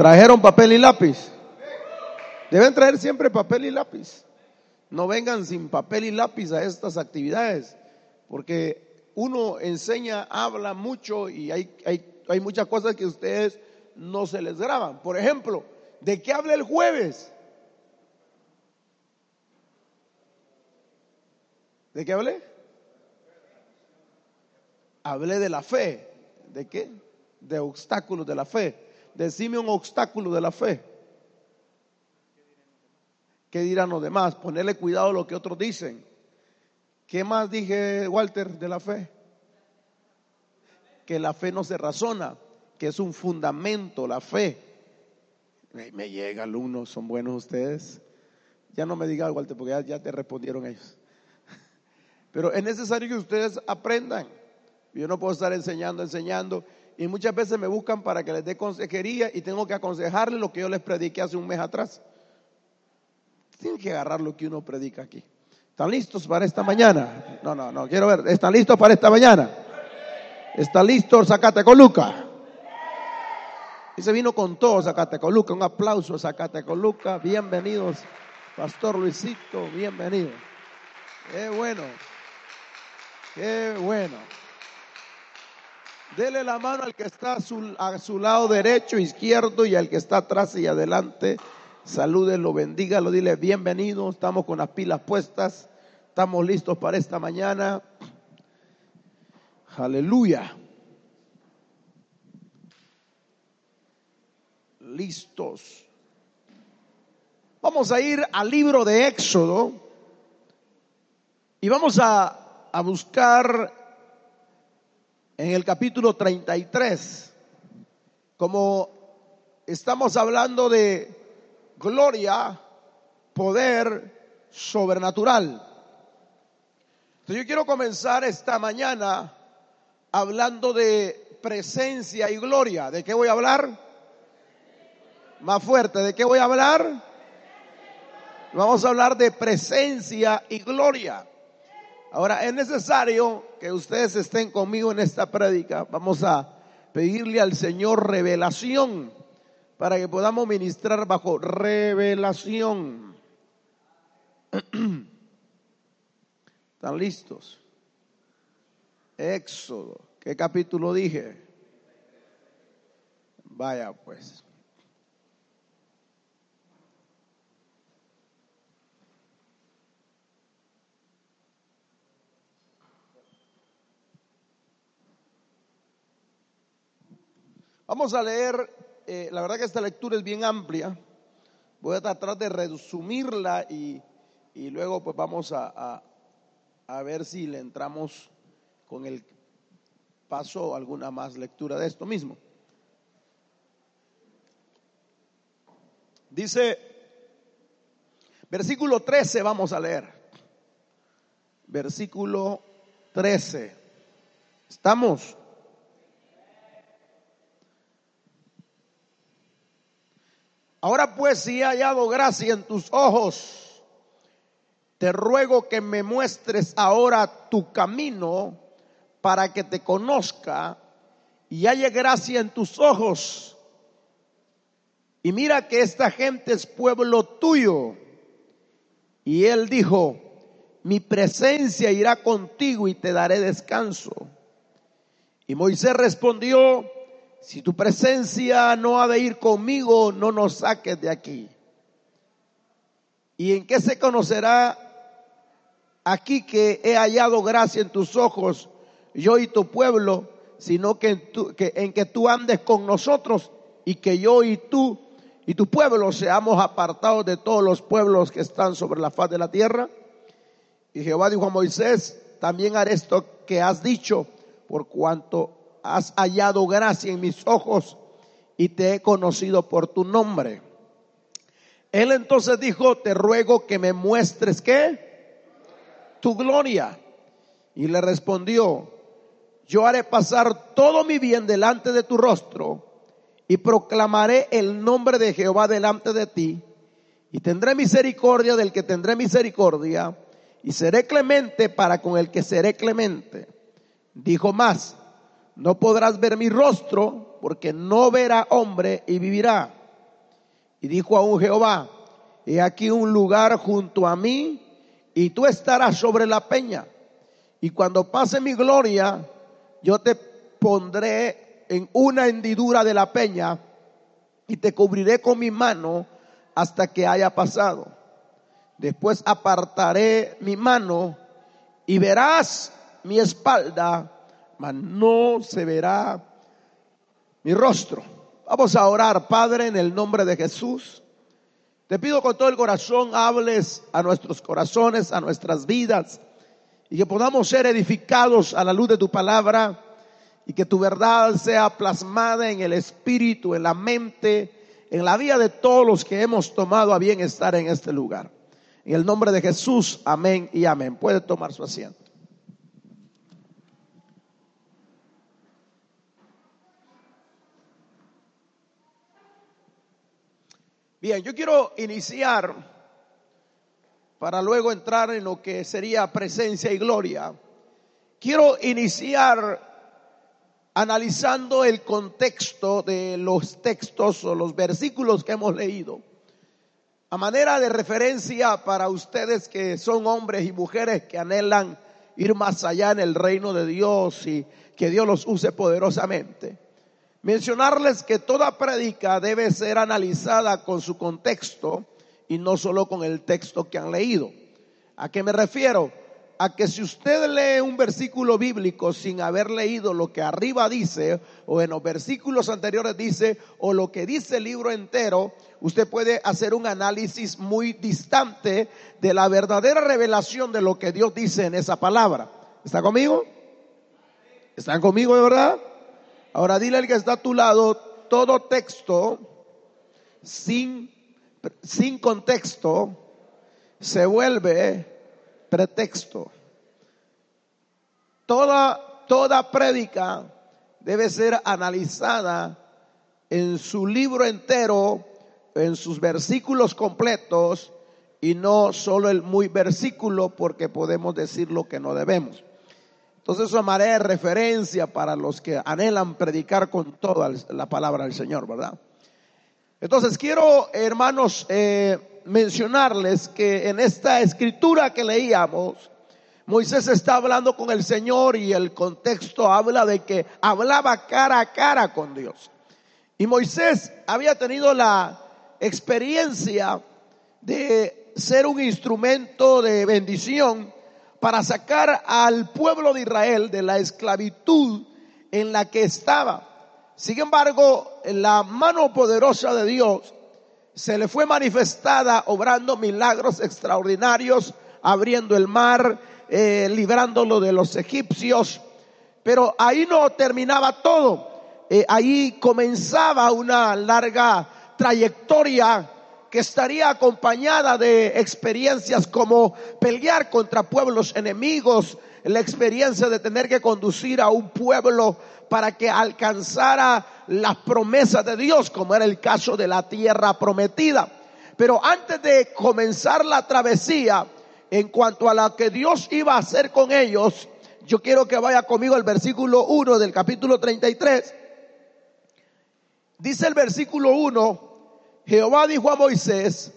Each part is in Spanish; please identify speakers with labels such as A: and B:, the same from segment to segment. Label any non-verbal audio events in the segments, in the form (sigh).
A: ¿Trajeron papel y lápiz? Deben traer siempre papel y lápiz. No vengan sin papel y lápiz a estas actividades, porque uno enseña, habla mucho y hay, hay, hay muchas cosas que ustedes no se les graban. Por ejemplo, ¿de qué habla el jueves? ¿De qué hablé? Hablé de la fe. ¿De qué? De obstáculos de la fe. Decime un obstáculo de la fe. ¿Qué dirán los demás? Ponerle cuidado a lo que otros dicen. ¿Qué más dije, Walter, de la fe? Que la fe no se razona, que es un fundamento, la fe. Me llega, alumnos, son buenos ustedes. Ya no me digas, Walter, porque ya te respondieron ellos. (laughs) Pero es necesario que ustedes aprendan. Yo no puedo estar enseñando, enseñando. Y muchas veces me buscan para que les dé consejería y tengo que aconsejarles lo que yo les prediqué hace un mes atrás. Tienen que agarrar lo que uno predica aquí. ¿Están listos para esta mañana? No, no, no, quiero ver. ¿Están listos para esta mañana? ¿Está listo Zacatecoluca? Y se vino con todo Zacatecoluca. Un aplauso Zacatecoluca. Bienvenidos, Pastor Luisito. Bienvenido. Qué bueno. Qué bueno. Dele la mano al que está a su, lado derecho, izquierdo y al que está atrás y adelante. Salúdenlo, bendígalo, dile bienvenido. Estamos con las pilas puestas. Estamos listos para esta mañana. Aleluya. Listos. Vamos a ir al libro de Éxodo y vamos a, a buscar en el capítulo 33, como estamos hablando de gloria, poder sobrenatural. Entonces yo quiero comenzar esta mañana hablando de presencia y gloria. ¿De qué voy a hablar? Más fuerte, ¿de qué voy a hablar? Vamos a hablar de presencia y gloria. Ahora, es necesario que ustedes estén conmigo en esta prédica. Vamos a pedirle al Señor revelación para que podamos ministrar bajo revelación. (clears throat) ¿Están listos? Éxodo. ¿Qué capítulo dije? Vaya pues. Vamos a leer, eh, la verdad que esta lectura es bien amplia, voy a tratar de resumirla y, y luego pues vamos a, a, a, ver si le entramos con el paso alguna más lectura de esto mismo. Dice, versículo 13 vamos a leer, versículo 13, ¿estamos? Ahora pues si he hallado gracia en tus ojos, te ruego que me muestres ahora tu camino para que te conozca y haya gracia en tus ojos. Y mira que esta gente es pueblo tuyo. Y él dijo, mi presencia irá contigo y te daré descanso. Y Moisés respondió, si tu presencia no ha de ir conmigo, no nos saques de aquí. ¿Y en qué se conocerá aquí que he hallado gracia en tus ojos, yo y tu pueblo, sino que en, que, en que tú andes con nosotros y que yo y tú y tu pueblo seamos apartados de todos los pueblos que están sobre la faz de la tierra? Y Jehová dijo a Moisés, también haré esto que has dicho, por cuanto has hallado gracia en mis ojos y te he conocido por tu nombre. Él entonces dijo, te ruego que me muestres qué? Tu gloria. Y le respondió, yo haré pasar todo mi bien delante de tu rostro y proclamaré el nombre de Jehová delante de ti y tendré misericordia del que tendré misericordia y seré clemente para con el que seré clemente. Dijo más, no podrás ver mi rostro porque no verá hombre y vivirá. Y dijo a un Jehová, he aquí un lugar junto a mí y tú estarás sobre la peña. Y cuando pase mi gloria, yo te pondré en una hendidura de la peña y te cubriré con mi mano hasta que haya pasado. Después apartaré mi mano y verás mi espalda, mas no se verá mi rostro. Vamos a orar, Padre, en el nombre de Jesús. Te pido con todo el corazón, hables a nuestros corazones, a nuestras vidas, y que podamos ser edificados a la luz de tu palabra, y que tu verdad sea plasmada en el espíritu, en la mente, en la vida de todos los que hemos tomado a bien estar en este lugar. En el nombre de Jesús, amén y amén. Puede tomar su asiento. Bien, yo quiero iniciar para luego entrar en lo que sería presencia y gloria. Quiero iniciar analizando el contexto de los textos o los versículos que hemos leído. A manera de referencia para ustedes que son hombres y mujeres que anhelan ir más allá en el reino de Dios y que Dios los use poderosamente. Mencionarles que toda prédica debe ser analizada con su contexto y no solo con el texto que han leído. ¿A qué me refiero? A que si usted lee un versículo bíblico sin haber leído lo que arriba dice, o en los versículos anteriores dice, o lo que dice el libro entero, usted puede hacer un análisis muy distante de la verdadera revelación de lo que Dios dice en esa palabra. ¿Está conmigo? ¿Están conmigo de verdad? Ahora dile al que está a tu lado, todo texto sin, sin contexto se vuelve pretexto. Toda, toda prédica debe ser analizada en su libro entero, en sus versículos completos y no solo el muy versículo porque podemos decir lo que no debemos. Entonces eso amaré referencia para los que anhelan predicar con toda la palabra del Señor, ¿verdad? Entonces quiero, hermanos, eh, mencionarles que en esta escritura que leíamos, Moisés está hablando con el Señor y el contexto habla de que hablaba cara a cara con Dios. Y Moisés había tenido la experiencia de ser un instrumento de bendición para sacar al pueblo de Israel de la esclavitud en la que estaba. Sin embargo, la mano poderosa de Dios se le fue manifestada obrando milagros extraordinarios, abriendo el mar, eh, librándolo de los egipcios. Pero ahí no terminaba todo. Eh, ahí comenzaba una larga trayectoria que estaría acompañada de experiencias como pelear contra pueblos enemigos, la experiencia de tener que conducir a un pueblo para que alcanzara las promesas de Dios, como era el caso de la tierra prometida. Pero antes de comenzar la travesía, en cuanto a lo que Dios iba a hacer con ellos, yo quiero que vaya conmigo al versículo 1 del capítulo 33. Dice el versículo 1, Jehová dijo a Moisés,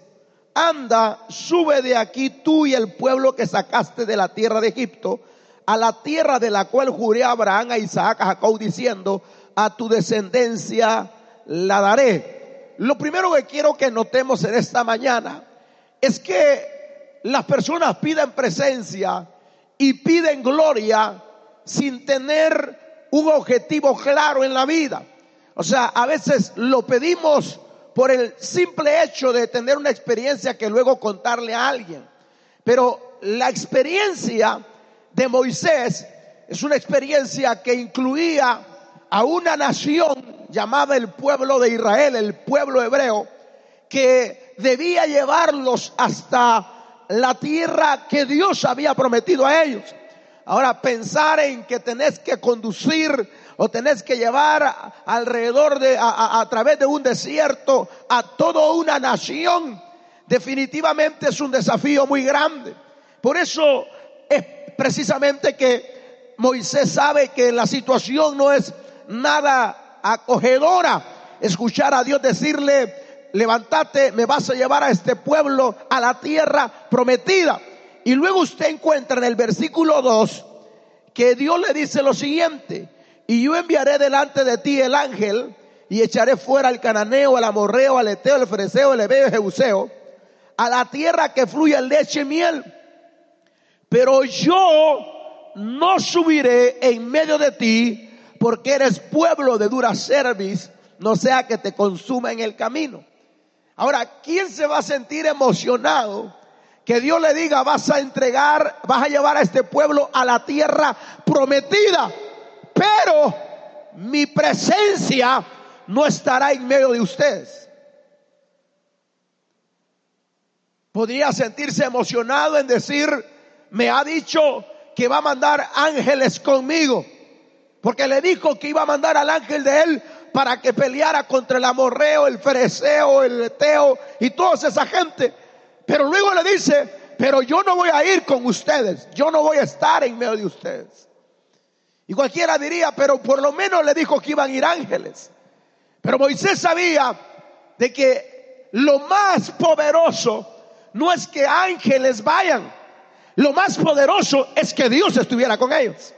A: anda, sube de aquí tú y el pueblo que sacaste de la tierra de Egipto, a la tierra de la cual juré a Abraham, a Isaac, a Jacob, diciendo, a tu descendencia la daré. Lo primero que quiero que notemos en esta mañana es que las personas piden presencia y piden gloria sin tener un objetivo claro en la vida. O sea, a veces lo pedimos por el simple hecho de tener una experiencia que luego contarle a alguien. Pero la experiencia de Moisés es una experiencia que incluía a una nación llamada el pueblo de Israel, el pueblo hebreo, que debía llevarlos hasta la tierra que Dios había prometido a ellos. Ahora, pensar en que tenés que conducir o tenés que llevar alrededor de, a, través de un desierto a toda una nación, definitivamente es un desafío muy grande. Por eso es precisamente que Moisés sabe que la situación no es nada acogedora. Escuchar a Dios decirle, levántate, me vas a llevar a este pueblo a la tierra prometida. Y luego usted encuentra en el versículo 2 que Dios le dice lo siguiente, y yo enviaré delante de ti el ángel y echaré fuera al cananeo, al amorreo, al eteo, al fereceo, al ebeo, al jebuseo, a la tierra que fluye leche y miel. Pero yo no subiré en medio de ti porque eres pueblo de dura cerviz, no sea que te consuma en el camino. Ahora, ¿quién se va a sentir emocionado que Dios le diga, vas a entregar, vas a llevar a este pueblo a la tierra prometida? Pero mi presencia no estará en medio de ustedes. Podría sentirse emocionado en decir, me ha dicho que va a mandar ángeles conmigo, porque le dijo que iba a mandar al ángel de él para que peleara contra el amorreo, el fereceo, el eteo y toda esa gente. Pero luego le dice, pero yo no voy a ir con ustedes, yo no voy a estar en medio de ustedes. Y cualquiera diría, pero por lo menos le dijo que iban a ir ángeles. Pero Moisés sabía de que lo más poderoso no es que ángeles vayan, lo más poderoso es que Dios estuviera con ellos.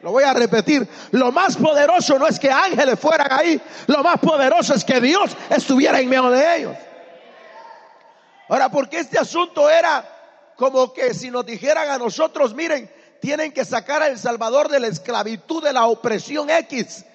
A: Lo voy a repetir, lo más poderoso no es que ángeles fueran ahí, lo más poderoso es que Dios estuviera en medio de ellos. Ahora, porque este asunto era como que si nos dijeran a nosotros, miren, tienen que sacar a El Salvador de la esclavitud, de la opresión X.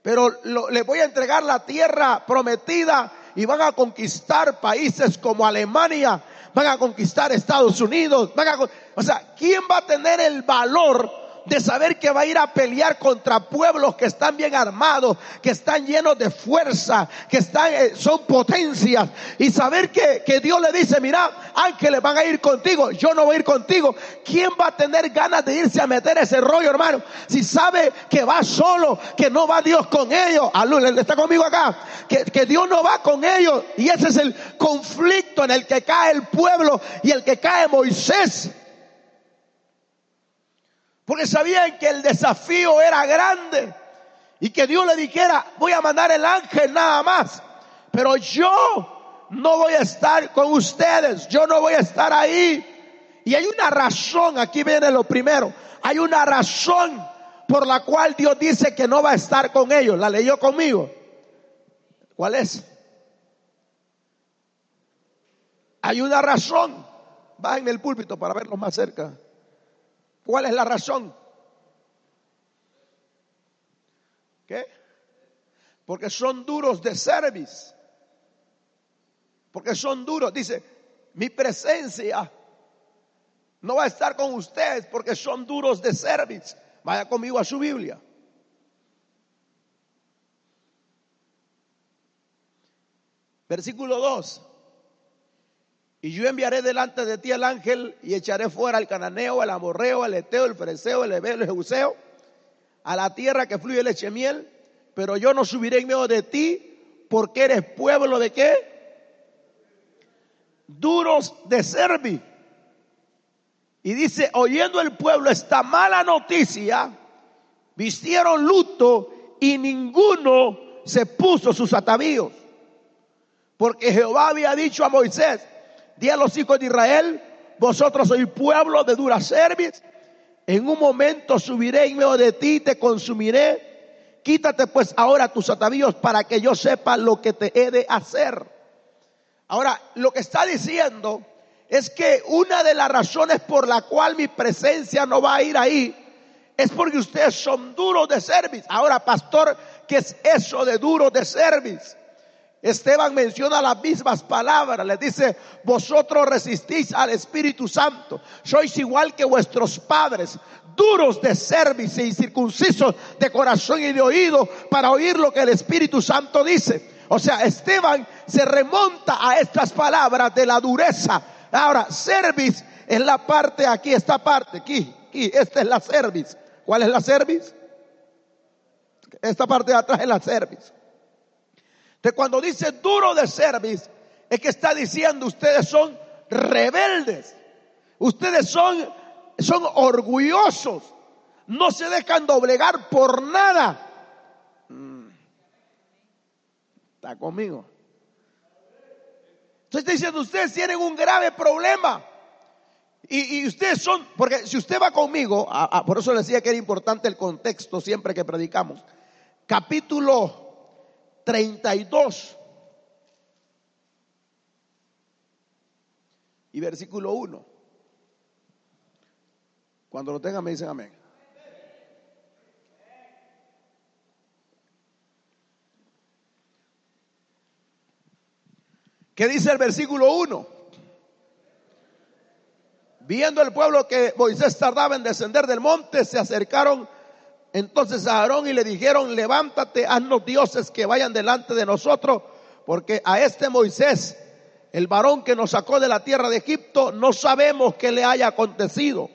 A: Pero le voy a entregar la tierra prometida y van a conquistar países como Alemania, van a conquistar Estados Unidos, van a, o sea, ¿quién va a tener el valor de saber que va a ir a pelear contra pueblos que están bien armados, que están llenos de fuerza, que están, eh, son potencias, y saber que, que Dios le dice, mira, ángeles van a ir contigo, yo no voy a ir contigo. ¿Quién va a tener ganas de irse a meter ese rollo, hermano? Si sabe que va solo, que no va Dios con ellos, le está conmigo acá, que, que Dios no va con ellos, y ese es el conflicto en el que cae el pueblo y el que cae Moisés. Porque sabían que el desafío era grande y que Dios le dijera, voy a mandar el ángel nada más, pero yo no voy a estar con ustedes, yo no voy a estar ahí. Y hay una razón, aquí viene lo primero, hay una razón por la cual Dios dice que no va a estar con ellos. ¿La leyó conmigo? ¿Cuál es? Hay una razón. Va en el púlpito para verlo más cerca. ¿Cuál es la razón? ¿Qué? Porque son duros de cerviz. Porque son duros. Dice, mi presencia no va a estar con ustedes porque son duros de cerviz. Vaya conmigo a su Biblia. Versículo 2. Y yo enviaré delante de ti al ángel y echaré fuera al cananeo, al amorreo, al eteo, el fereceo, el ebeo, el jebuseo, a la tierra que fluye leche y miel, pero yo no subiré en medio de ti porque eres pueblo de qué? Duros de servi. Y dice, oyendo el pueblo esta mala noticia, vistieron luto y ninguno se puso sus atavíos. Porque Jehová había dicho a Moisés, Di a los hijos de Israel, vosotros sois pueblo de dura cerviz. En un momento subiré en medio de ti, te consumiré. Quítate pues ahora tus atavíos para que yo sepa lo que te he de hacer. Ahora, lo que está diciendo es que una de las razones por la cual mi presencia no va a ir ahí es porque ustedes son duros de cerviz. Ahora, pastor, ¿qué es eso de duro de cerviz? Esteban menciona las mismas palabras, le dice, vosotros resistís al Espíritu Santo, sois igual que vuestros padres, duros de cerviz y circuncisos de corazón y de oído para oír lo que el Espíritu Santo dice. O sea, Esteban se remonta a estas palabras de la dureza. Ahora, cerviz es la parte aquí, esta parte, aquí, aquí, esta es la cerviz. ¿Cuál es la cerviz? Esta parte de atrás es la cerviz. De cuando dice duro de cerviz, es que está diciendo ustedes son rebeldes. Ustedes son, son orgullosos. No se dejan doblegar por nada. Mm. Está conmigo. Entonces está diciendo, ustedes tienen un grave problema. Y, ustedes son, porque si usted va conmigo, por eso le decía que era importante el contexto siempre que predicamos. Capítulo 32 y versículo 1. Cuando lo tengan me dicen amén. ¿Qué dice el versículo 1? Viendo el pueblo que Moisés tardaba en descender del monte, se acercaron entonces a Aarón y le dijeron, levántate, haznos dioses que vayan delante de nosotros, porque a este Moisés, el varón que nos sacó de la tierra de Egipto, no sabemos qué le haya acontecido.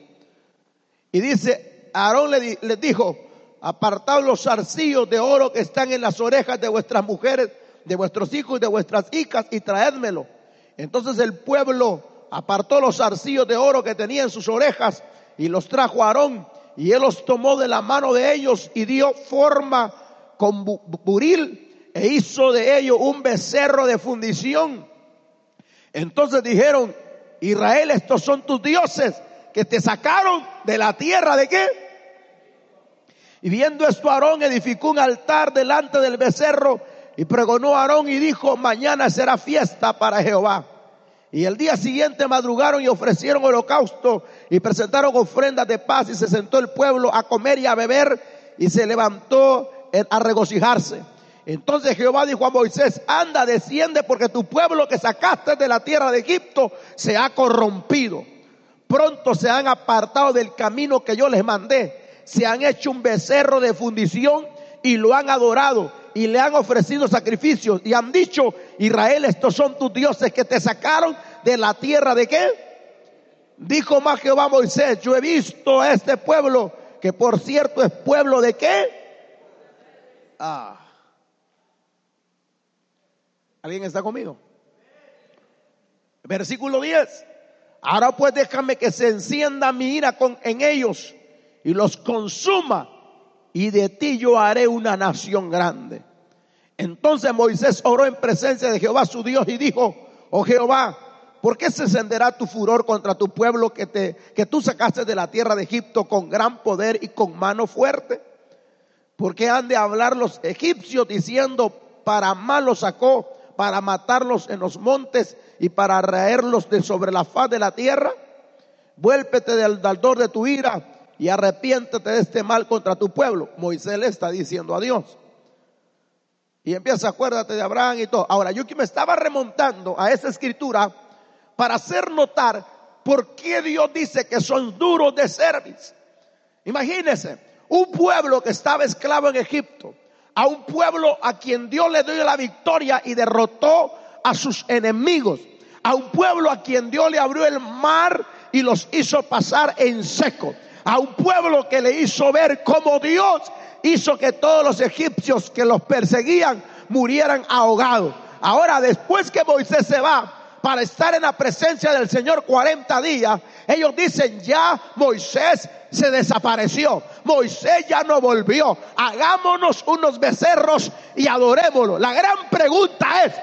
A: Y dice, Aarón le, dijo, apartad los zarcillos de oro que están en las orejas de vuestras mujeres de vuestros hijos y de vuestras hijas y traédmelo. Entonces el pueblo apartó los arcillos de oro que tenía en sus orejas y los trajo a Aarón y él los tomó de la mano de ellos y dio forma con buril e hizo de ellos un becerro de fundición. Entonces dijeron, Israel, estos son tus dioses que te sacaron de la tierra de qué? Y viendo esto Aarón edificó un altar delante del becerro y pregonó a Aarón y dijo, mañana será fiesta para Jehová. Y el día siguiente madrugaron y ofrecieron holocausto y presentaron ofrendas de paz y se sentó el pueblo a comer y a beber y se levantó a regocijarse. Entonces Jehová dijo a Moisés, anda, desciende porque tu pueblo que sacaste de la tierra de Egipto se ha corrompido. Pronto se han apartado del camino que yo les mandé. Se han hecho un becerro de fundición y lo han adorado y le han ofrecido sacrificios y han dicho, Israel, estos son tus dioses que te sacaron de la tierra de qué? Dijo más Jehová Moisés, yo he visto a este pueblo, que por cierto es pueblo de qué? Ah. ¿Alguien está conmigo? Versículo 10. Ahora pues déjame que se encienda mi ira con, en ellos y los consuma y de ti yo haré una nación grande. Entonces Moisés oró en presencia de Jehová su Dios y dijo, oh Jehová, ¿por qué se encenderá tu furor contra tu pueblo que, te, que tú sacaste de la tierra de Egipto con gran poder y con mano fuerte? ¿Por qué han de hablar los egipcios diciendo, para mal los sacó, para matarlos en los montes y para raerlos de sobre la faz de la tierra? Vuélvete del daldor de tu ira y arrepiéntete de este mal contra tu pueblo. Moisés le está diciendo a Dios. Y empieza, acuérdate de Abraham y todo. Ahora, yo que me estaba remontando a esa escritura para hacer notar por qué Dios dice que son duros de servicio. Imagínense, un pueblo que estaba esclavo en Egipto, a un pueblo a quien Dios le dio la victoria y derrotó a sus enemigos, a un pueblo a quien Dios le abrió el mar y los hizo pasar en seco a un pueblo que le hizo ver cómo Dios hizo que todos los egipcios que los perseguían murieran ahogados. Ahora, después que Moisés se va para estar en la presencia del Señor 40 días, ellos dicen, ya Moisés se desapareció. Moisés ya no volvió. Hagámonos unos becerros y adorémoslo. La gran pregunta es,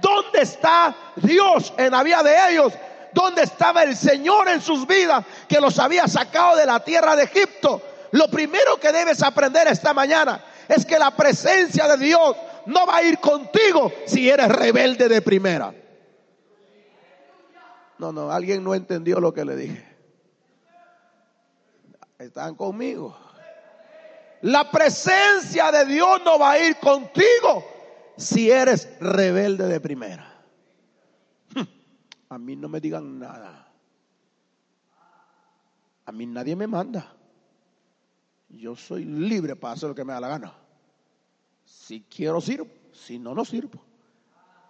A: ¿dónde está Dios en la vida de ellos? Dónde estaba el Señor en sus vidas que los había sacado de la tierra de Egipto. Lo primero que debes aprender esta mañana es que la presencia de Dios no va a ir contigo si eres rebelde de primera. No, no, alguien no entendió lo que le dije. Están conmigo. La presencia de Dios no va a ir contigo si eres rebelde de primera a mí no me digan nada. A mí nadie me manda. Yo soy libre para hacer lo que me da la gana. Si quiero sirvo, si no, no sirvo.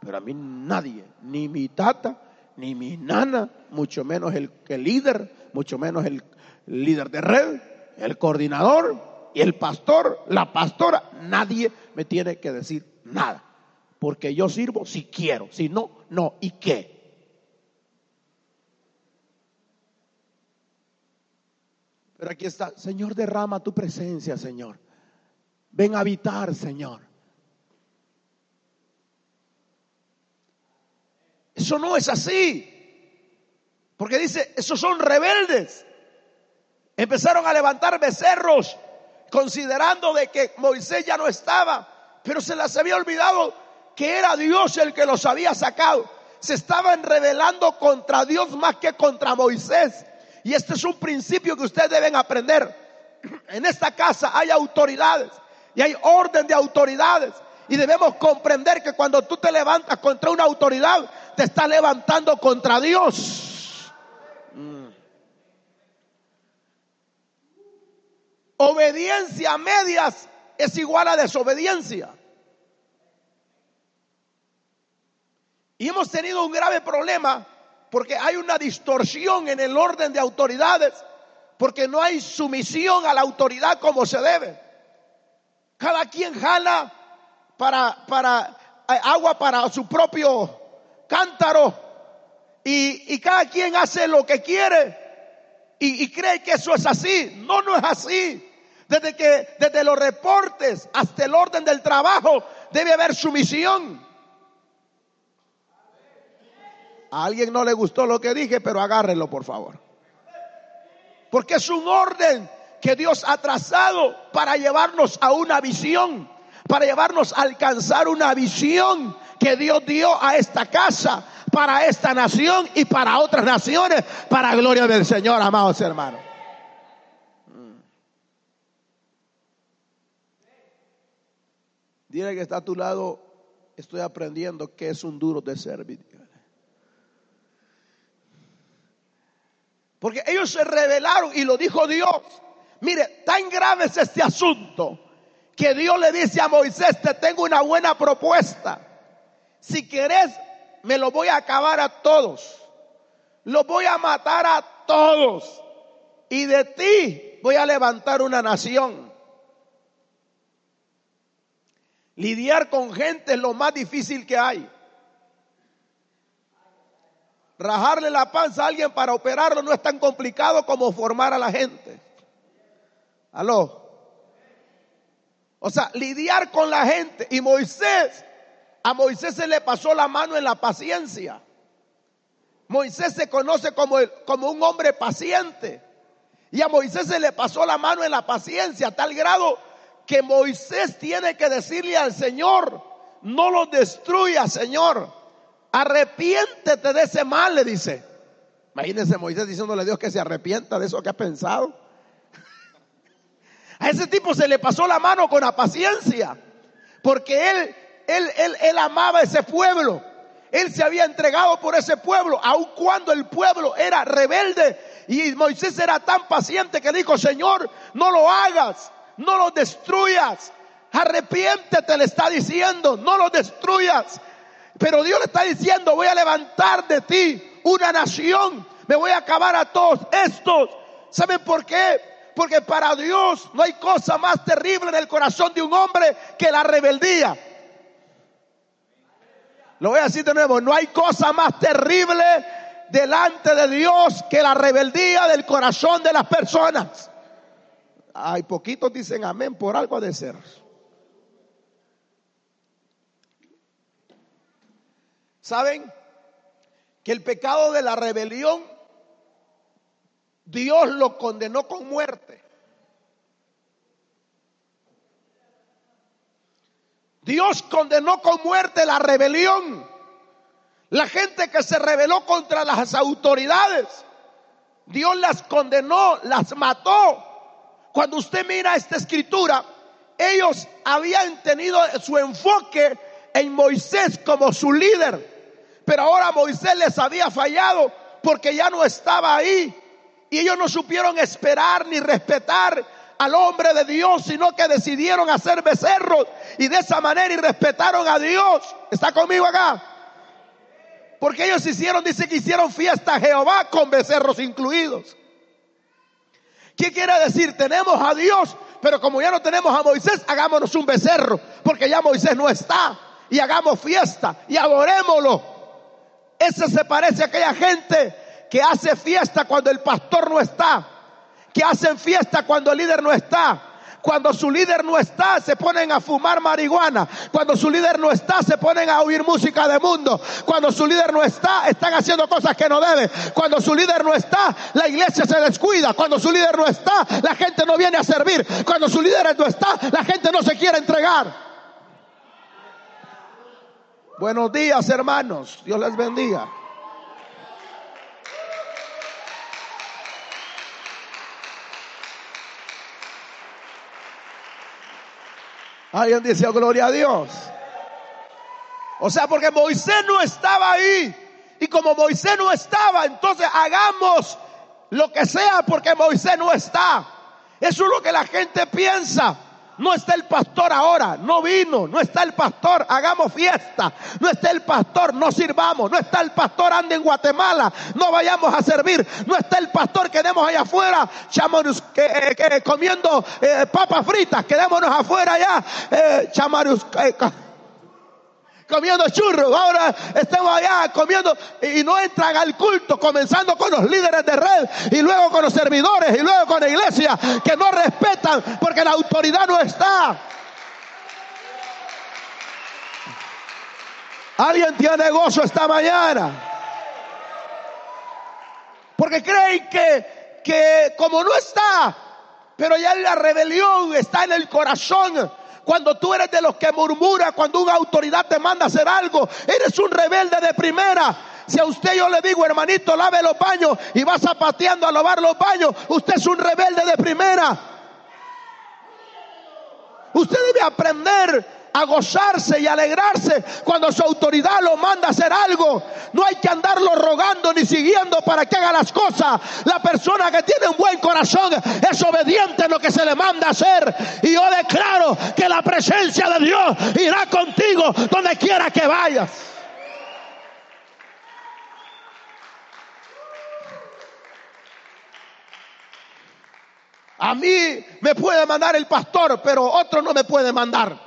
A: Pero a mí nadie, ni mi tata, ni mi nana, mucho menos el, el líder, mucho menos el líder de red, el coordinador y el pastor, la pastora, nadie me tiene que decir nada. Porque yo sirvo si quiero, si no, no. ¿Y qué? Aquí está, Señor, derrama tu presencia, Señor. Ven a habitar, Señor. Eso no es así. Porque dice, esos son rebeldes. Empezaron a levantar becerros considerando de que Moisés ya no estaba, pero se les había olvidado que era Dios el que los había sacado. Se estaban rebelando contra Dios más que contra Moisés. Y este es un principio que ustedes deben aprender. En esta casa hay autoridades y hay orden de autoridades. Y debemos comprender que cuando tú te levantas contra una autoridad, te estás levantando contra Dios. Mm. Obediencia a medias es igual a desobediencia. Y hemos tenido un grave problema porque hay una distorsión en el orden de autoridades, porque no hay sumisión a la autoridad como se debe. Cada quien jala para, para eh, agua para su propio cántaro y, cada quien hace lo que quiere y, y cree que eso es así. No, no es así. Desde que, desde los reportes hasta el orden del trabajo, debe haber sumisión. A alguien no le gustó lo que dije, pero agárrenlo por favor. Porque es un orden que Dios ha trazado para llevarnos a una visión, para llevarnos a alcanzar una visión que Dios dio a esta casa, para esta nación y para otras naciones, para gloria del Señor, amados hermanos. Dile que está a tu lado, estoy aprendiendo que es un duro de servir. Porque ellos se rebelaron y lo dijo Dios. Mire, tan grave es este asunto que Dios le dice a Moisés, te tengo una buena propuesta. Si querés, me lo voy a acabar a todos. Los voy a matar a todos. Y de ti voy a levantar una nación. Lidiar con gente es lo más difícil que hay rajarle la panza a alguien para operarlo no es tan complicado como formar a la gente. Aló. O sea, lidiar con la gente. Y Moisés, a Moisés se le pasó la mano en la paciencia. Moisés se conoce como, como un hombre paciente. Y a Moisés se le pasó la mano en la paciencia a tal grado que Moisés tiene que decirle al Señor, no lo destruya, Señor Arrepiéntete de ese mal, le dice. Imagínense Moisés diciéndole a Dios que se arrepienta de eso que ha pensado. A ese tipo se le pasó la mano con la paciencia, porque él, él, él, él amaba ese pueblo. Él se había entregado por ese pueblo, aun cuando el pueblo era rebelde. Y Moisés era tan paciente que dijo, Señor, no lo hagas, no lo destruyas. Arrepiéntete, le está diciendo, no lo destruyas. Pero Dios le está diciendo, voy a levantar de ti una nación, me voy a acabar a todos estos. ¿Saben por qué? Porque para Dios no hay cosa más terrible en el corazón de un hombre que la rebeldía. Lo voy a decir de nuevo, no hay cosa más terrible delante de Dios que la rebeldía del corazón de las personas. Hay poquitos dicen amén por algo de ser. ¿Saben? Que el pecado de la rebelión, Dios lo condenó con muerte. Dios condenó con muerte la rebelión. La gente que se rebeló contra las autoridades, Dios las condenó, las mató. Cuando usted mira esta escritura, ellos habían tenido su enfoque en Moisés como su líder. Pero ahora Moisés les había fallado porque ya no estaba ahí. Y ellos no supieron esperar ni respetar al hombre de Dios, sino que decidieron hacer becerros y de esa manera y respetaron a Dios. ¿Está conmigo acá? Porque ellos hicieron, dice que hicieron fiesta a Jehová con becerros incluidos. ¿Qué quiere decir? Tenemos a Dios, pero como ya no tenemos a Moisés, hagámonos un becerro, porque ya Moisés no está. Y hagamos fiesta y adorémoslo. Ese se parece a aquella gente que hace fiesta cuando el pastor no está, que hacen fiesta cuando el líder no está, Cuando su líder no está, se ponen a fumar marihuana. Cuando su líder no está, se ponen a oír música de mundo. Cuando su líder no está, están haciendo cosas que no deben. Cuando su líder no está, la iglesia se descuida. Cuando su líder no está, la gente no viene a servir. Cuando su líder no está, la gente no se quiere entregar. Buenos días, hermanos. Dios les bendiga. Alguien dice, oh, gloria a Dios. O sea, porque Moisés no estaba ahí. Y como Moisés no estaba, entonces hagamos lo que sea porque Moisés no está. Eso es lo que la gente piensa. No está el pastor ahora, no vino, no está el pastor, hagamos fiesta. No está el pastor, no sirvamos. No está el pastor, ande en Guatemala, no vayamos a servir. No está el pastor, quedemos allá afuera eh, comiendo eh, papas fritas, quedémonos afuera ya. Eh, eh comiendo churros, ahora estamos allá comiendo y no entran al culto, comenzando con los líderes de red y luego con los servidores y luego con la iglesia que no respetan porque la autoridad no está. Alguien tiene gozo esta mañana. Porque creen que, que como no está, pero ya la rebelión está en el corazón cuando tú eres de los que murmura, cuando una autoridad te manda hacer algo, eres un rebelde de primera. Si a usted yo le digo, hermanito, lave los baños y va zapateando a lavar los baños, usted es un rebelde de primera. Usted debe aprender a gozarse y alegrarse cuando su autoridad lo manda a hacer algo. No hay que andarlo rogando ni siguiendo para que haga las cosas. La persona que tiene un buen corazón es obediente en lo que se le manda a hacer. Y yo declaro que la presencia de Dios irá contigo donde quiera que vayas. A mí me puede mandar el pastor, pero otro no me puede mandar.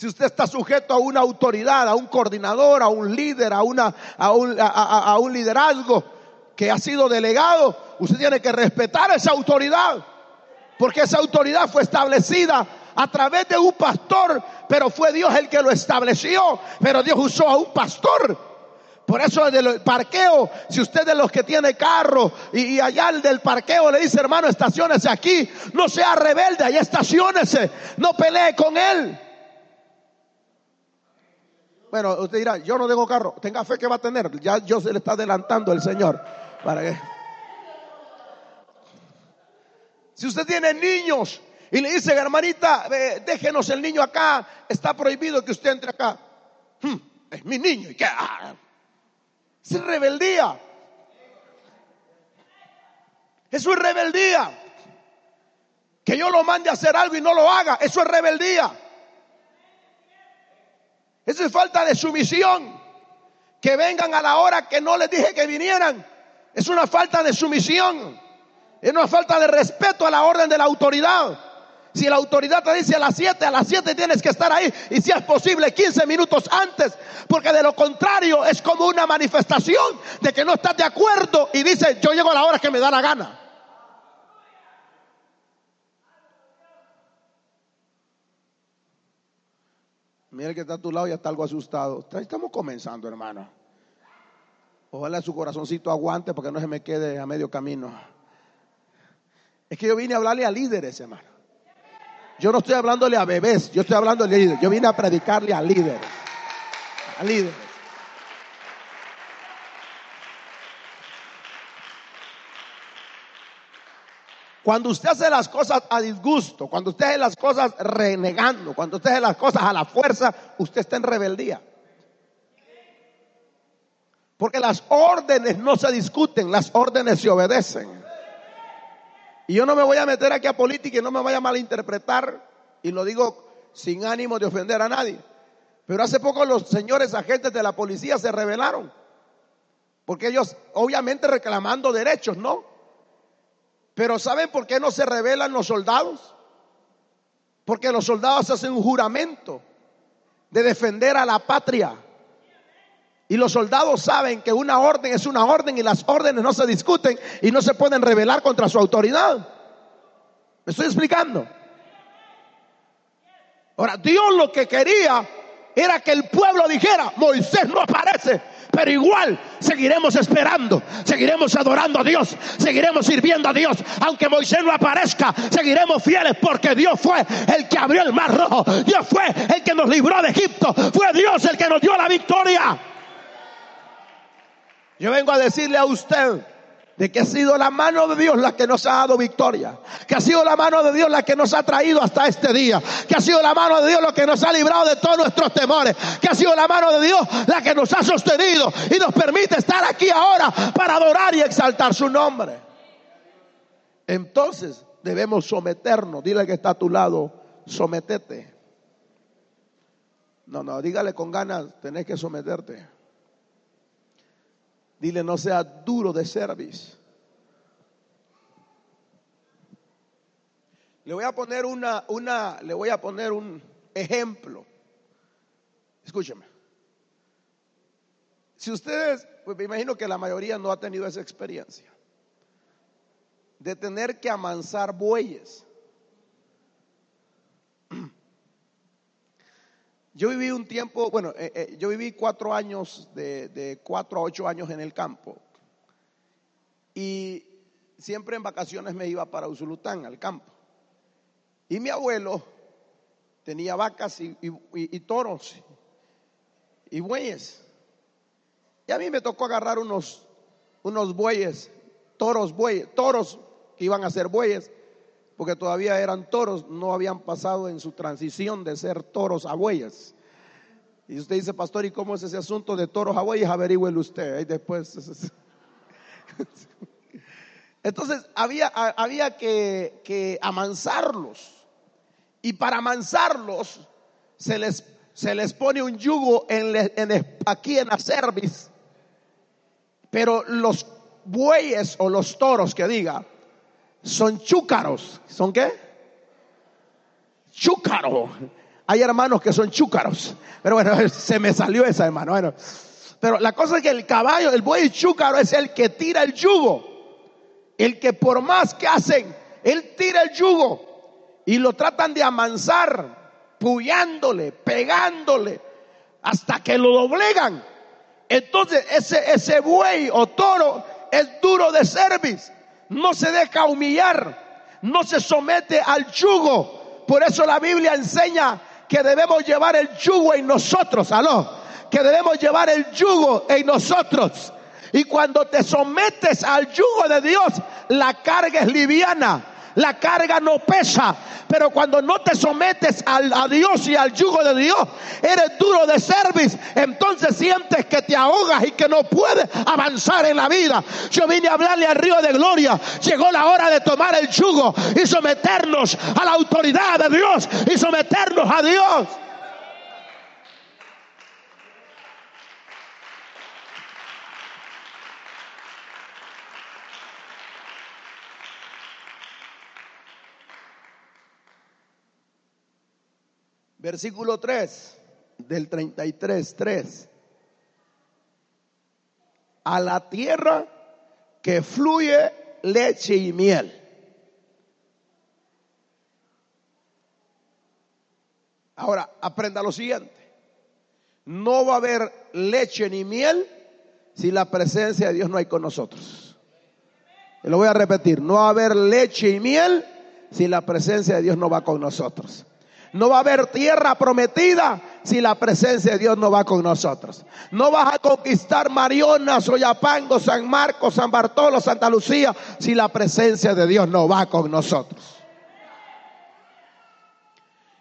A: Si usted está sujeto a una autoridad, a un coordinador, a un líder, a, una, a, un, liderazgo que ha sido delegado, usted tiene que respetar esa autoridad. Porque esa autoridad fue establecida a través de un pastor, pero fue Dios el que lo estableció. Pero Dios usó a un pastor. Por eso del parqueo, si usted de los que tiene carro y, allá el del parqueo le dice, hermano, estacionese aquí, no sea rebelde, ahí estacionese, no pelee con él. Bueno, usted dirá, yo no tengo carro. Tenga fe que va a tener. Ya yo se le está adelantando el Señor. Para. Si usted tiene niños y le dice, hermanita, déjenos el niño acá, está prohibido que usted entre acá. Hmm, es mi niño. ¿Y qué? Ah, es rebeldía. Eso es rebeldía. Que yo lo mande a hacer algo y no lo haga. Eso es rebeldía. Esa es falta de sumisión. Que vengan a la hora que no les dije que vinieran. Es una falta de sumisión. Es una falta de respeto a la orden de la autoridad. Si la autoridad te dice a las 7, a las 7 tienes que estar ahí. Y si es posible, 15 minutos antes. Porque de lo contrario es como una manifestación de que no estás de acuerdo y dice, yo llego a la hora que me da la gana. Mira el que está a tu lado y está algo asustado. Estamos comenzando, hermano. Ojalá su corazoncito aguante porque no se me quede a medio camino. Es que yo vine a hablarle a líderes, hermano. Yo no estoy hablándole a bebés, yo estoy hablando a líderes. Yo vine a predicarle a líderes. A líderes. Cuando usted hace las cosas a disgusto, cuando usted hace las cosas renegando, cuando usted hace las cosas a la fuerza, usted está en rebeldía. Porque las órdenes no se discuten, las órdenes se obedecen. Y yo no me voy a meter aquí a política y no me vaya a malinterpretar, y lo digo sin ánimo de ofender a nadie. Pero hace poco los señores agentes de la policía se rebelaron. Porque ellos, obviamente reclamando derechos, ¿no? Pero ¿saben por qué no se rebelan los soldados? Porque los soldados hacen un juramento de defender a la patria. Y los soldados saben que una orden es una orden y las órdenes no se discuten y no se pueden rebelar contra su autoridad. ¿Me estoy explicando? Ahora, Dios lo que quería era que el pueblo dijera, Moisés no aparece, pero igual seguiremos esperando, seguiremos adorando a Dios, seguiremos sirviendo a Dios. Aunque Moisés no aparezca, seguiremos fieles porque Dios fue el que abrió el mar rojo, Dios fue el que nos libró de Egipto, fue Dios el que nos dio la victoria. Yo vengo a decirle a usted de que ha sido la mano de Dios la que nos ha dado victoria, que ha sido la mano de Dios la que nos ha traído hasta este día, que ha sido la mano de Dios la que nos ha librado de todos nuestros temores, que ha sido la mano de Dios la que nos ha sostenido y nos permite estar aquí ahora para adorar y exaltar su nombre. Entonces debemos someternos, dile que está a tu lado, sometete. No, no, dígale con ganas, tenés que someterte. Dile, no sea duro de service. Le voy a poner una, una, le voy a poner un ejemplo. Escúcheme. Si ustedes, pues me imagino que la mayoría no ha tenido esa experiencia de tener que amansar bueyes. Yo viví un tiempo, bueno, eh, eh, yo viví cuatro años, de, cuatro a ocho años en el campo. Y siempre en vacaciones me iba para Usulután, al campo. Y mi abuelo tenía vacas y, toros y bueyes. Y a mí me tocó agarrar unos, unos bueyes, toros, bueyes, toros que iban a ser bueyes, porque todavía eran toros, no habían pasado en su transición de ser toros a bueyes. Y usted dice, pastor, ¿y cómo es ese asunto de toros a bueyes? Averígüelo usted. Y después. (laughs) Entonces había, había que, amansarlos. Y para amansarlos se les, se les pone un yugo en, aquí en la cerviz. Pero los bueyes o los toros que diga, son chúcaros. ¿Son qué? Chúcaro. Hay hermanos que son chúcaros. Pero bueno, (laughs) se me salió esa hermano. Bueno, pero la cosa es que el caballo, el buey chúcaro es el que tira el yugo. El que por más que hacen, él tira el yugo y lo tratan de amansar, puyándole, pegándole, hasta que lo doblegan. Entonces ese, ese buey o toro es duro de cerviz no se deja humillar, no se somete al yugo. Por eso la Biblia enseña que debemos llevar el yugo en nosotros, aló, que debemos llevar el yugo en nosotros. Y cuando te sometes al yugo de Dios, la carga es liviana la carga no pesa. Pero cuando no te sometes a Dios y al yugo de Dios, eres duro de service, entonces sientes que te ahogas y que no puedes avanzar en la vida. Yo vine a hablarle al río de gloria. Llegó la hora de tomar el yugo y someternos a la autoridad de Dios y someternos a Dios. Versículo 3 del 33, 3. A la tierra que fluye leche y miel. Ahora, aprenda lo siguiente. No va a haber leche ni miel si la presencia de Dios no hay con nosotros. Lo voy a repetir. No va a haber leche y miel si la presencia de Dios no va con nosotros. No va a haber tierra prometida si la presencia de Dios no va con nosotros. No vas a conquistar Mariona, Soyapango, San Marcos, San Bartolo, Santa Lucía si la presencia de Dios no va con nosotros.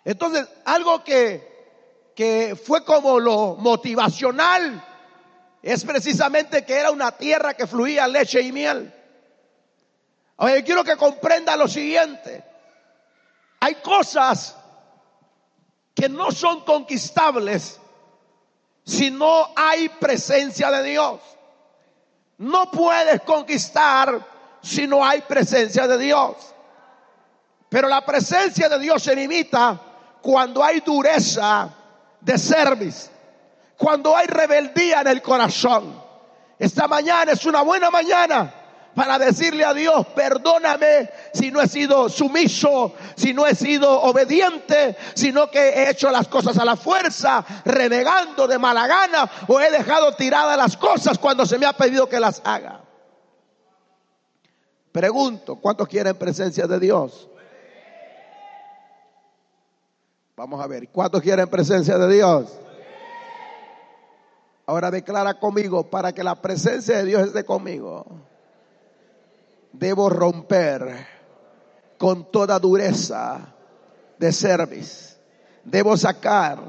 A: Entonces, algo que, que fue como lo motivacional es precisamente que era una tierra que fluía leche y miel. Oye, quiero que comprenda lo siguiente. Hay cosas que no son conquistables si no hay presencia de Dios. No puedes conquistar si no hay presencia de Dios. Pero la presencia de Dios se limita cuando hay dureza de service, cuando hay rebeldía en el corazón. Esta mañana es una buena mañana para decirle a Dios, perdóname si no he sido sumiso, si no he sido obediente, sino que he hecho las cosas a la fuerza, renegando de mala gana o he dejado tiradas las cosas cuando se me ha pedido que las haga. Pregunto, ¿cuántos quieren presencia de Dios? Vamos a ver, ¿cuántos quieren presencia de Dios? Ahora declara conmigo, para que la presencia de Dios esté conmigo debo romper con toda dureza de service. Debo sacar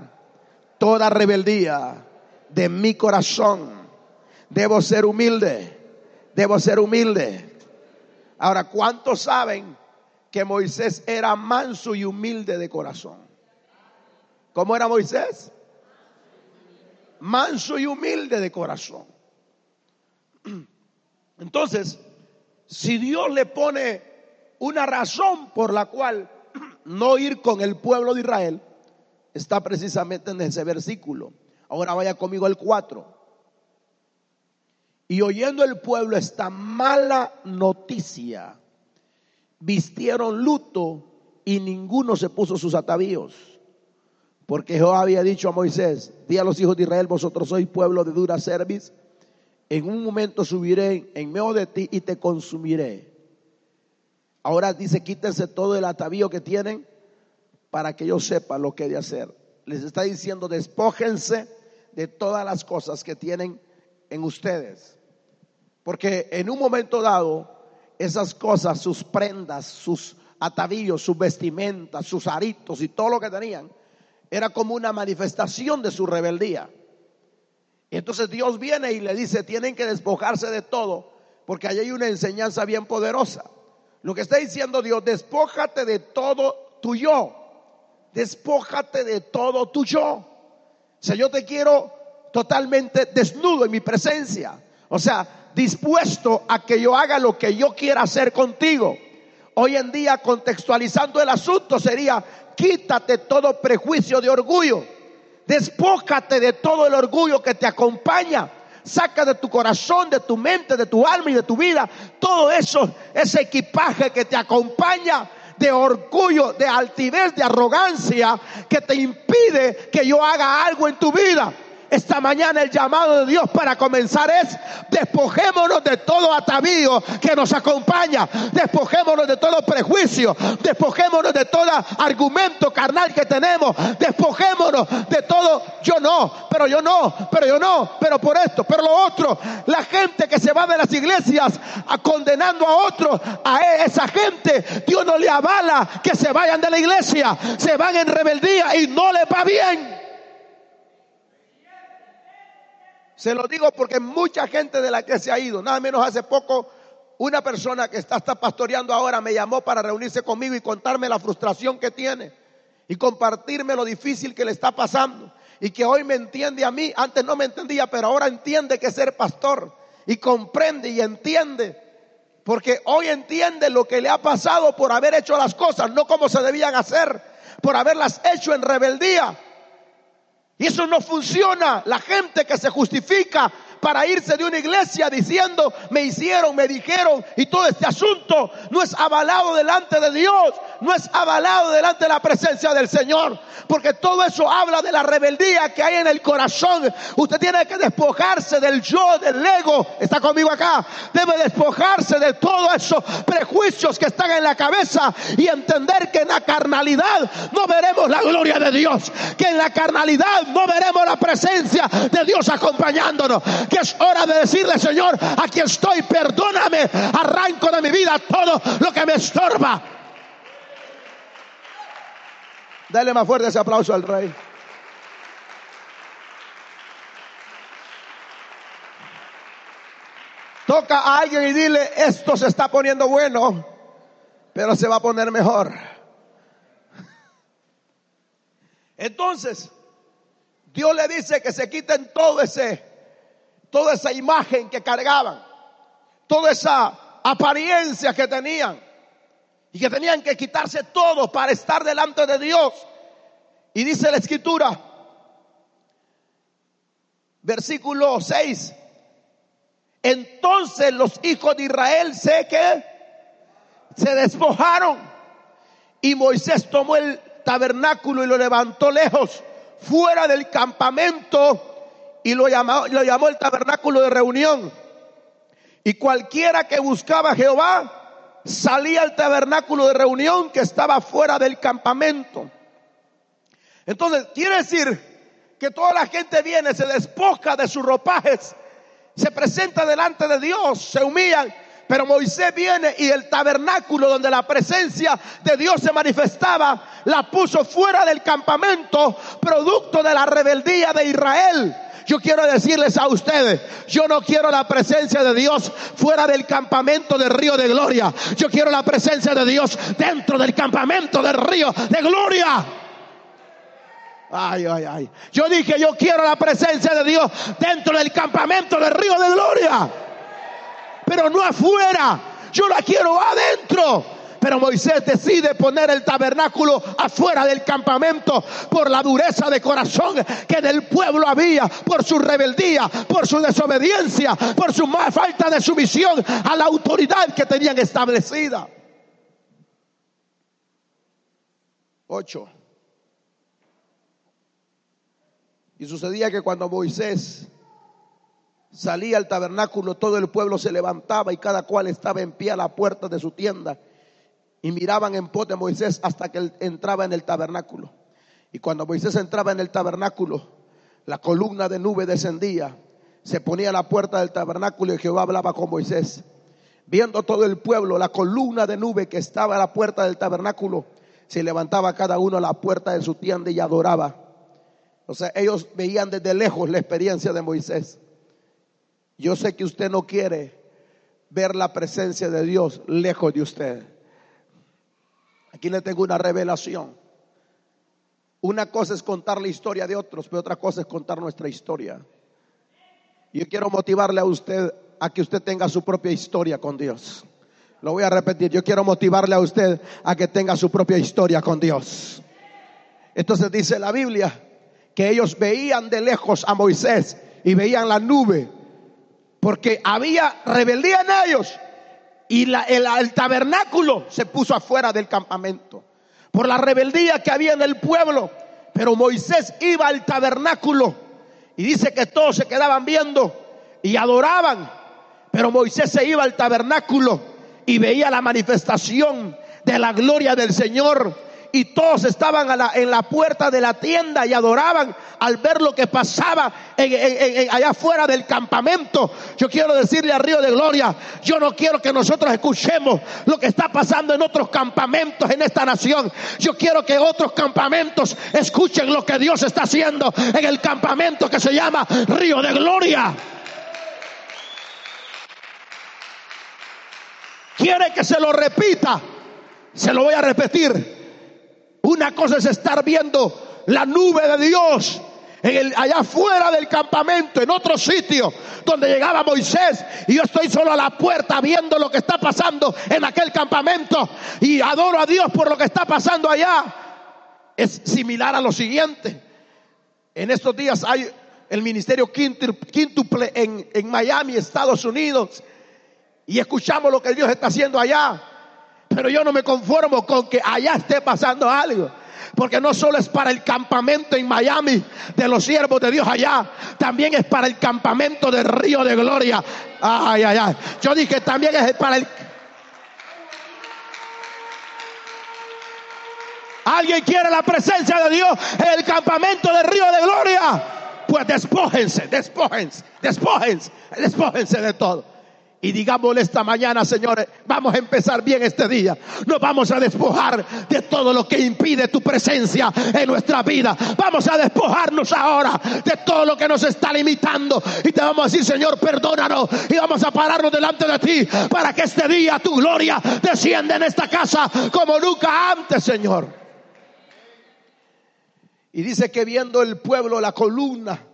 A: toda rebeldía de mi corazón. Debo ser humilde. Debo ser humilde. Ahora, ¿cuántos saben que Moisés era manso y humilde de corazón? ¿Cómo era Moisés? Manso y humilde de corazón. (clears throat) Entonces, si Dios le pone una razón por la cual no ir con el pueblo de Israel, está precisamente en ese versículo. Ahora vaya conmigo al 4. Y oyendo el pueblo esta mala noticia, vistieron luto y ninguno se puso sus atavíos. Porque Jehová había dicho a Moisés, di a los hijos de Israel, vosotros sois pueblo de dura cerviz en un momento subiré en medio de ti y te consumiré. Ahora dice, quítense todo el atavío que tienen para que yo sepa lo que he de hacer. Les está diciendo, despójense de todas las cosas que tienen en ustedes. Porque en un momento dado, esas cosas, sus prendas, sus atavíos, sus vestimentas, sus aritos y todo lo que tenían, era como una manifestación de su rebeldía. Y entonces Dios viene y le dice, tienen que despojarse de todo, porque allí hay una enseñanza bien poderosa. Lo que está diciendo Dios, despójate de todo tu yo. Despójate de todo tu yo. O sea, yo te quiero totalmente desnudo en mi presencia. O sea, dispuesto a que yo haga lo que yo quiera hacer contigo. Hoy en día, contextualizando el asunto, sería, quítate todo prejuicio de orgullo Despójate de todo el orgullo que te acompaña. Saca de tu corazón, de tu mente, de tu alma y de tu vida todo eso, ese equipaje que te acompaña de orgullo, de altivez, de arrogancia que te impide que yo haga algo en tu vida. Esta mañana el llamado de Dios para comenzar es despojémonos de todo atavío que nos acompaña, despojémonos de todo prejuicio, despojémonos de todo argumento carnal que tenemos, despojémonos de todo yo no, pero yo no, pero yo no, pero por esto, pero lo otro. La gente que se va de las iglesias a condenando a otros, a esa gente, Dios no le avala que se vayan de la iglesia, se van en rebeldía y no les va bien. Se lo digo porque mucha gente de la que se ha ido, nada menos hace poco, una persona que está, está pastoreando ahora me llamó para reunirse conmigo y contarme la frustración que tiene y compartirme lo difícil que le está pasando. Y que hoy me entiende a mí, antes no me entendía, pero ahora entiende que es ser pastor. Y comprende y entiende, porque hoy entiende lo que le ha pasado por haber hecho las cosas, no como se debían hacer, por haberlas hecho en rebeldía. Y eso no funciona. La gente que se justifica para irse de una iglesia diciendo, me hicieron, me dijeron, y todo este asunto no es avalado delante de Dios, no es avalado delante de la presencia del Señor, porque todo eso habla de la rebeldía que hay en el corazón. Usted tiene que despojarse del yo, del ego, está conmigo acá, debe despojarse de todos esos prejuicios que están en la cabeza y entender que en la carnalidad no veremos la gloria de Dios, que en la carnalidad no veremos la presencia de Dios acompañándonos, que es hora de decirle, Señor, aquí estoy, perdóname, arranco de mi vida todo lo que me estorba. Dale más fuerte ese aplauso al rey. Toca a alguien y dile, esto se está poniendo bueno, pero se va a poner mejor. Entonces, Dios le dice que se quiten todo ese, toda esa imagen que cargaban, toda esa apariencia que tenían. Y que tenían que quitarse todo para estar delante de Dios. Y dice la escritura, versículo 6, Entonces los hijos de Israel sé que se despojaron y Moisés tomó el tabernáculo y lo levantó lejos, fuera del campamento y lo llamó, lo llamó el tabernáculo de reunión. Y cualquiera que buscaba a Jehová salía al tabernáculo de reunión que estaba fuera del campamento. Entonces, quiere decir que toda la gente viene, se despoja de sus ropajes, se presenta delante de Dios, se humillan. Pero Moisés viene y el tabernáculo donde la presencia de Dios se manifestaba, la puso fuera del campamento, producto de la rebeldía de Israel. Yo quiero decirles a ustedes, yo no quiero la presencia de Dios fuera del campamento del río de gloria. Yo quiero la presencia de Dios dentro del campamento del río de gloria. Ay, ay, ay. Yo dije, yo quiero la presencia de Dios dentro del campamento del río de gloria. Pero no afuera. Yo la quiero adentro. Pero Moisés decide poner el tabernáculo afuera del campamento por la dureza de corazón que del pueblo había, por su rebeldía, por su desobediencia, por su falta de sumisión a la autoridad que tenían establecida. Ocho. Y sucedía que cuando Moisés salía al tabernáculo, todo el pueblo se levantaba y cada cual estaba en pie a la puerta de su tienda y miraban en pos de Moisés hasta que él entraba en el tabernáculo. Y cuando Moisés entraba en el tabernáculo, la columna de nube descendía, se ponía a la puerta del tabernáculo y Jehová hablaba con Moisés. Viendo todo el pueblo, la columna de nube que estaba a la puerta del tabernáculo, se levantaba cada uno a la puerta de su tienda y adoraba. O sea, ellos veían desde lejos la experiencia de Moisés. Yo sé que usted no quiere ver la presencia de Dios lejos de usted. Aquí le tengo una revelación. Una cosa es contar la historia de otros, pero otra cosa es contar nuestra historia. Yo quiero motivarle a usted a que usted tenga su propia historia con Dios. Lo voy a repetir, yo quiero motivarle a usted a que tenga su propia historia con Dios. Entonces dice la Biblia que ellos veían de lejos a Moisés y veían la nube, porque había rebeldía en ellos y el, tabernáculo se puso afuera del campamento, por la rebeldía que había en el pueblo. Pero Moisés iba al tabernáculo y dice que todos se quedaban viendo y adoraban. Pero Moisés se iba al tabernáculo y veía la manifestación de la gloria del Señor y todos estaban en la puerta de la tienda y adoraban al ver lo que pasaba allá afuera del campamento. Yo quiero decirle a Río de Gloria, yo no quiero que nosotros escuchemos lo que está pasando en otros campamentos en esta nación. Yo quiero que otros campamentos escuchen lo que Dios está haciendo en el campamento que se llama Río de Gloria. Quiere que se lo repita. Se lo voy a repetir. Una cosa es estar viendo la nube de Dios en el, allá afuera del campamento, en otro sitio donde llegaba Moisés, y yo estoy solo a la puerta viendo lo que está pasando en aquel campamento y adoro a Dios por lo que está pasando allá. Es similar a lo siguiente. En estos días hay el ministerio quíntuple en, en Miami, Estados Unidos, y escuchamos lo que Dios está haciendo allá. Pero yo no me conformo con que allá esté pasando algo. Porque no solo es para el campamento en Miami de los siervos de Dios allá, también es para el campamento del río de gloria. Ay, ay, ay. Yo dije también es para el... ¿Alguien quiere la presencia de Dios en el campamento del río de gloria? Pues despójense, despójense, despójense, despójense de todo. Y digámosle esta mañana, señores, vamos a empezar bien este día. Nos vamos a despojar de todo lo que impide tu presencia en nuestra vida. Vamos a despojarnos ahora de todo lo que nos está limitando. Y te vamos a decir, Señor, perdónanos. Y vamos a pararnos delante de ti para que este día tu gloria descienda en esta casa como nunca antes, Señor. Y dice que viendo el pueblo la columna.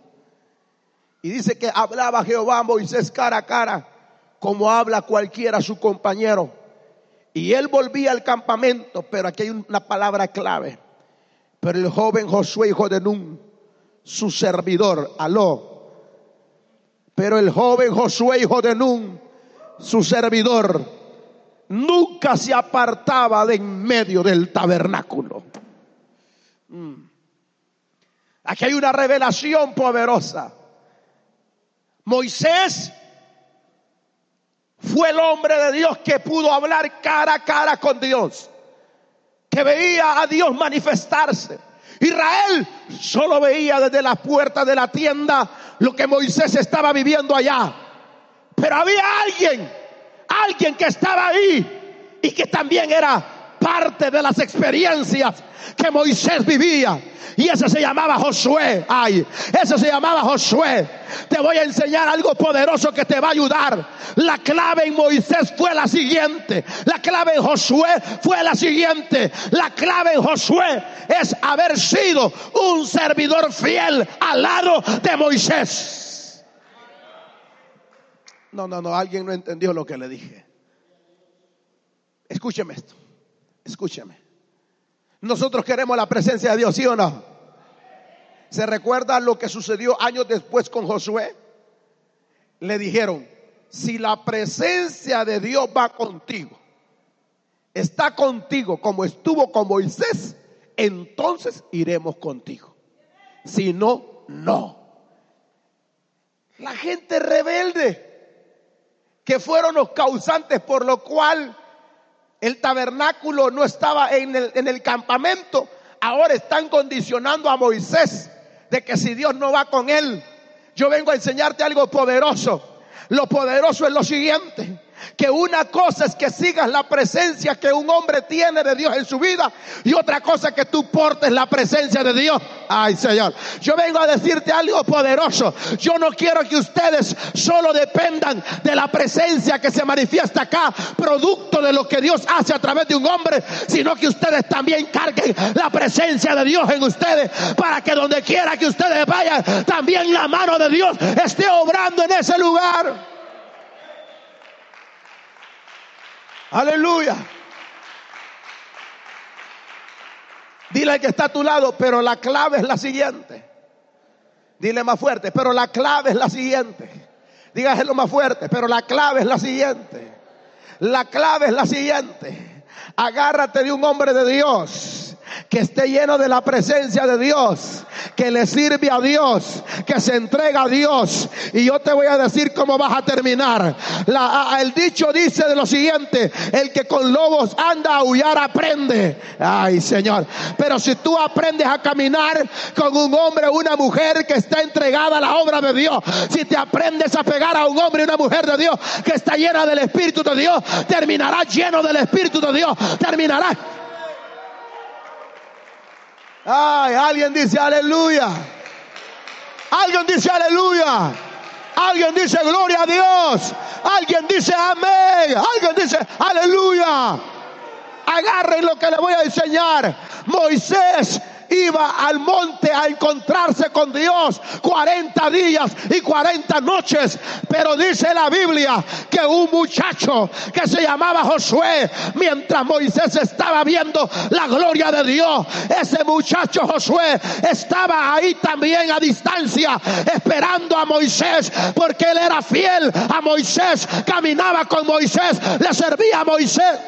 A: Y dice que hablaba Jehová Moisés cara a cara como habla cualquiera su compañero. Y él volvía al campamento, pero aquí hay una palabra clave. Pero el joven Josué, hijo de Nun, su servidor, aló, Pero el joven Josué, hijo de Nun, su servidor, nunca se apartaba de en medio del tabernáculo. Mm. Aquí hay una revelación poderosa. Moisés fue el hombre de Dios que pudo hablar cara a cara con Dios, que veía a Dios manifestarse. Israel solo veía desde la puerta de la tienda lo que Moisés estaba viviendo allá. Pero había alguien, alguien que estaba ahí y que también era parte de las experiencias que Moisés vivía. Y ese se llamaba Josué. Ay, ese se llamaba Josué. Te voy a enseñar algo poderoso que te va a ayudar. La clave en Moisés fue la siguiente. La clave en Josué fue la siguiente. La clave en Josué es haber sido un servidor fiel al lado de Moisés. No, no, no, alguien no entendió lo que le dije. Escúcheme esto. Escúcheme. Nosotros queremos la presencia de Dios, ¿sí o no? ¿Se recuerda lo que sucedió años después con Josué? Le dijeron, si la presencia de Dios va contigo, está contigo como estuvo con Moisés, entonces iremos contigo. Si no, no. La gente rebelde, que fueron los causantes por lo cual el tabernáculo no estaba en el, en el campamento, ahora están condicionando a Moisés de que si Dios no va con él, yo vengo a enseñarte algo poderoso. Lo poderoso es lo siguiente que una cosa es que sigas la presencia que un hombre tiene de Dios en su vida y otra cosa que tú portes la presencia de Dios. Ay Señor, yo vengo a decirte algo poderoso. Yo no quiero que ustedes solo dependan de la presencia que se manifiesta acá, producto de lo que Dios hace a través de un hombre, sino que ustedes también carguen la presencia de Dios en ustedes para que donde quiera que ustedes vayan, también la mano de Dios esté obrando en ese lugar. Aleluya. Dile al que está a tu lado, pero la clave es la siguiente. Dile más fuerte, pero la clave es la siguiente. Dígaselo más fuerte, pero la clave es la siguiente. La clave es la siguiente. Agárrate de un hombre de Dios que esté lleno de la presencia de Dios, que le sirve a Dios, que se entrega a Dios. Y yo te voy a decir cómo vas a terminar. el dicho dice de lo siguiente, el que con lobos anda a aullar aprende. Ay Señor, pero si tú aprendes a caminar con un hombre o una mujer que está entregada a la obra de Dios, si te aprendes a pegar a un hombre y una mujer de Dios que está llena del Espíritu de Dios, terminarás lleno del Espíritu de Dios, terminarás Ay, alguien dice aleluya. Alguien dice aleluya. Alguien dice gloria a Dios. Alguien dice amén. Alguien dice aleluya. Agarren lo que le voy a enseñar. Moisés iba al monte a encontrarse con Dios 40 días y 40 noches. Pero dice la Biblia que un muchacho que se llamaba Josué, mientras Moisés estaba viendo la gloria de Dios, ese muchacho Josué estaba ahí también a distancia esperando a Moisés porque él era fiel a Moisés, caminaba con Moisés, le servía a Moisés.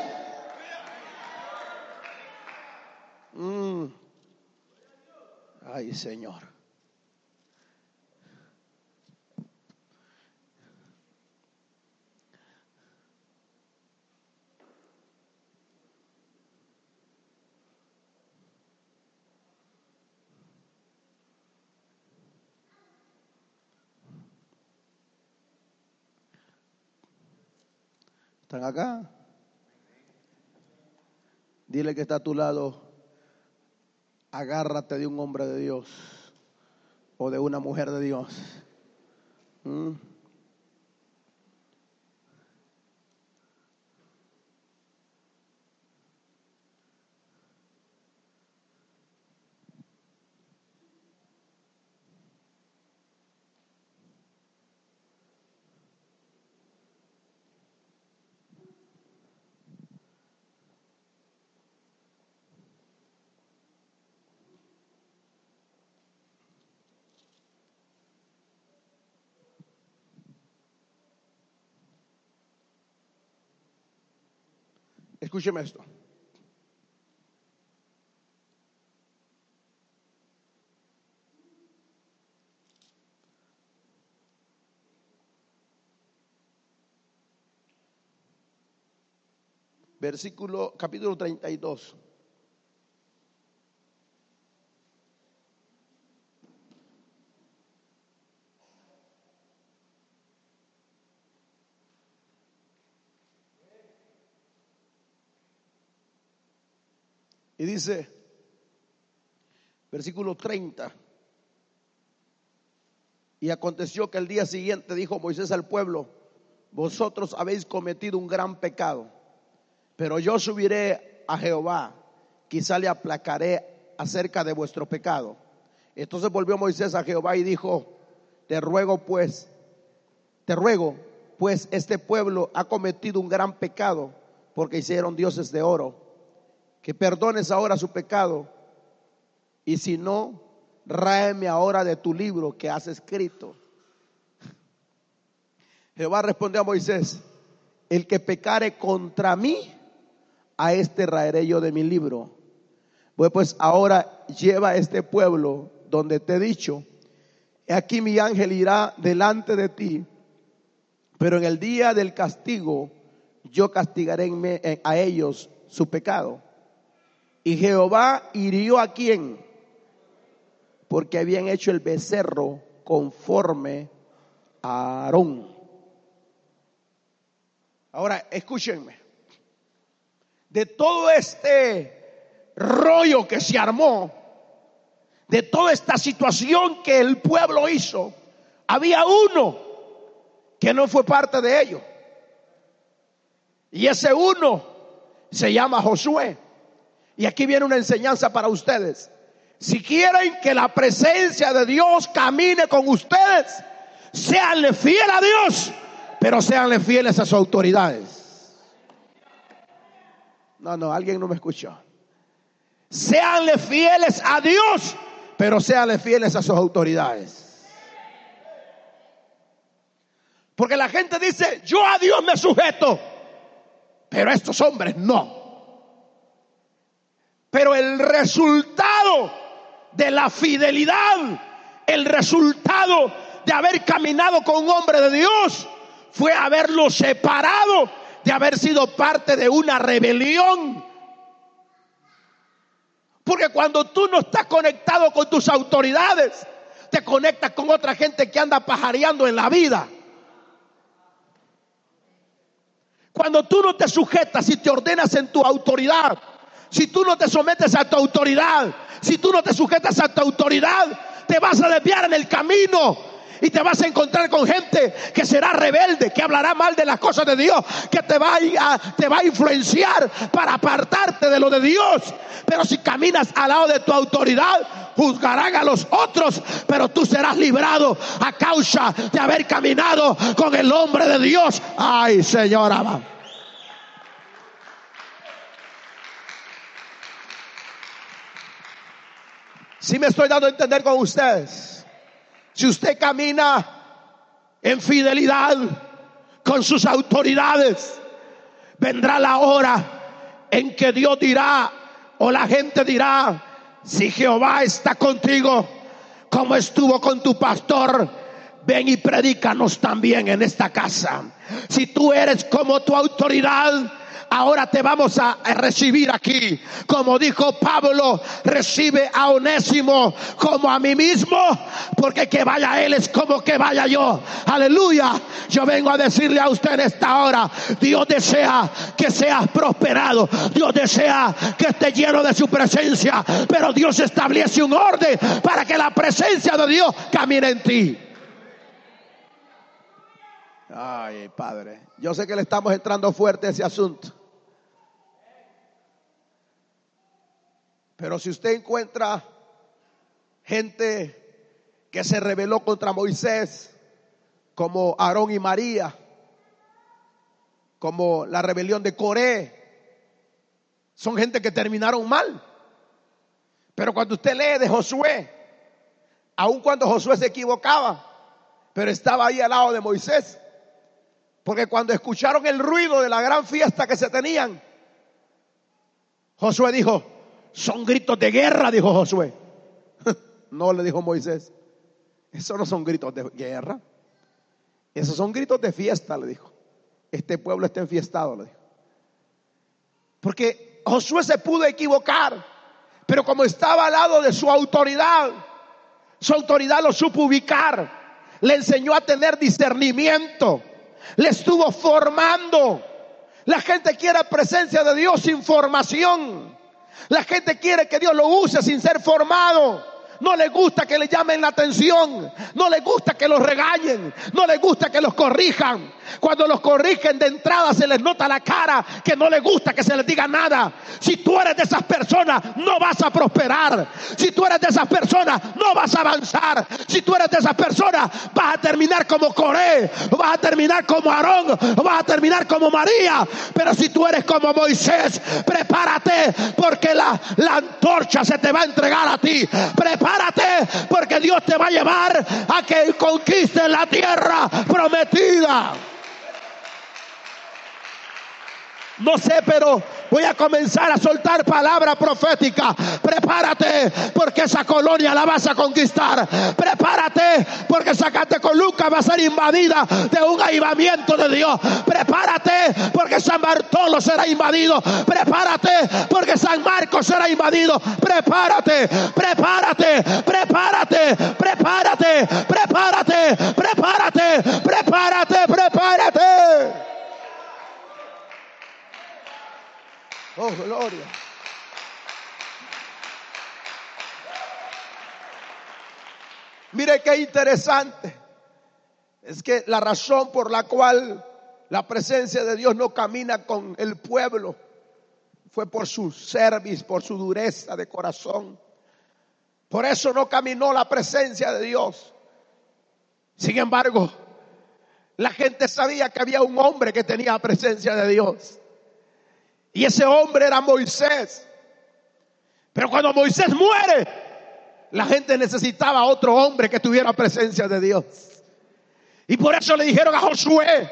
A: Mm. Ay, Señor. ¿Están acá? Dile que está a tu lado agárrate de un hombre de Dios o de una mujer de Dios. ¿Mm? Escúcheme esto. Versículo, capítulo 32. Y dice, versículo 30, y aconteció que el día siguiente dijo Moisés al pueblo, vosotros habéis cometido un gran pecado, pero yo subiré a Jehová, quizá le aplacaré acerca de vuestro pecado. Entonces volvió Moisés a Jehová y dijo, te ruego pues, te ruego, pues este pueblo ha cometido un gran pecado porque hicieron dioses de oro que perdones ahora su pecado y si no, ráeme ahora de tu libro que has escrito. Jehová respondió a Moisés, el que pecare contra mí, a este raeré yo de mi libro. Pues, pues ahora lleva a este pueblo donde te he dicho, aquí mi ángel irá delante de ti, pero en el día del castigo yo castigaré a ellos su pecado. Y Jehová hirió a quién? Porque habían hecho el becerro conforme a Aarón. Ahora, escúchenme. De todo este rollo que se armó, de toda esta situación que el pueblo hizo, había uno que no fue parte de ello. Y ese uno se llama Josué. Y aquí viene una enseñanza para ustedes. Si quieren que la presencia de Dios camine con ustedes, seanle fieles a Dios, pero seanle fieles a sus autoridades. No, no, alguien no me escuchó. Seanle fieles a Dios, pero seanle fieles a sus autoridades. Porque la gente dice, yo a Dios me sujeto, pero estos hombres no. Pero el resultado de la fidelidad, el resultado de haber caminado con un hombre de Dios, fue haberlo separado de haber sido parte de una rebelión. Porque cuando tú no estás conectado con tus autoridades, te conectas con otra gente que anda pajareando en la vida. Cuando tú no te sujetas y te ordenas en tu autoridad, si tú no te sometes a tu autoridad, si tú no te sujetas a tu autoridad, te vas a desviar en el camino y te vas a encontrar con gente que será rebelde, que hablará mal de las cosas de Dios, que te va a, te va a influenciar para apartarte de lo de Dios. Pero si caminas al lado de tu autoridad, juzgarán a los otros, pero tú serás librado a causa de haber caminado con el hombre de Dios. Ay, Señora. Si me estoy dando a entender con ustedes. Si usted camina en fidelidad con sus autoridades, vendrá la hora en que Dios dirá o la gente dirá, si Jehová está contigo, como estuvo con tu pastor, ven y predícanos también en esta casa. Si tú eres como tu autoridad, ahora te vamos a recibir aquí. Como dijo Pablo, recibe a Onésimo como a mí mismo, porque que vaya él es como que vaya yo. Aleluya. Yo vengo a decirle a usted en esta hora, Dios desea que seas prosperado. Dios desea que esté lleno de su presencia, pero Dios establece un orden para que la presencia de Dios camine en ti. Ay, Padre. Yo sé que le estamos entrando fuerte a ese asunto. Pero si usted encuentra gente que se rebeló contra Moisés, como Aarón y María, como la rebelión de Coré, son gente que terminaron mal. Pero cuando usted lee de Josué, aun cuando Josué se equivocaba, pero estaba ahí al lado de Moisés, porque cuando escucharon el ruido de la gran fiesta que se tenían, Josué dijo, son gritos de guerra, dijo Josué. (laughs) No le dijo Moisés, esos no son gritos de guerra, esos son gritos de fiesta, le dijo. Este pueblo está enfiestado, le dijo. Porque Josué se pudo equivocar, pero como estaba al lado de su autoridad, su autoridad lo supo ubicar, le enseñó a tener discernimiento, le estuvo formando. La gente quiere presencia de Dios sin formación. La gente quiere que Dios lo use sin ser formado. No le gusta que le llamen la atención. No le gusta que los regañen. No le gusta que los corrijan. Cuando los corrigen de entrada se les nota la cara que no les gusta que se les diga nada. Si tú eres de esas personas, no vas a prosperar. Si tú eres de esas personas, no vas a avanzar. Si tú eres de esas personas, vas a terminar como Coré, vas a terminar como Aarón, vas a terminar como María. Pero si tú eres como Moisés, prepárate porque la, la antorcha se te va a entregar a ti. Prepárate porque Dios te va a llevar a que conquistes la tierra prometida. No sé, pero voy a comenzar a soltar palabra profética. Prepárate porque esa colonia la vas a conquistar. Prepárate porque Zacatecoluca va a ser invadida de un avivamiento de Dios. Prepárate porque San Bartolo será invadido. Prepárate porque San Marcos será invadido. Prepárate, prepárate, prepárate, prepárate, prepárate, prepárate, prepárate, prepárate. Oh, gloria. Mire qué interesante. Es que la razón por la cual la presencia de Dios no camina con el pueblo fue por su servicio, por su dureza de corazón. Por eso no caminó la presencia de Dios. Sin embargo, la gente sabía que había un hombre que tenía presencia de Dios. Y ese hombre era Moisés. Pero cuando Moisés muere, la gente necesitaba otro hombre que tuviera presencia de Dios. Y por eso le dijeron a Josué,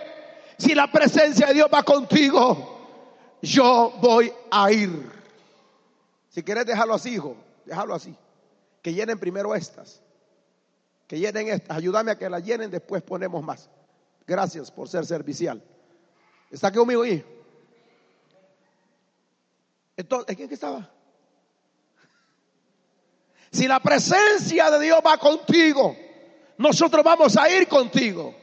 A: si la presencia de Dios va contigo, yo voy a ir. Si quieres dejarlo así, hijo, déjalo así. Que llenen primero estas. Que llenen estas. Ayúdame a que las llenen, después ponemos más. Gracias por ser servicial. ¿Está conmigo ahí? Entonces, ¿quién estaba? Si la presencia de Dios va contigo, nosotros vamos a ir contigo.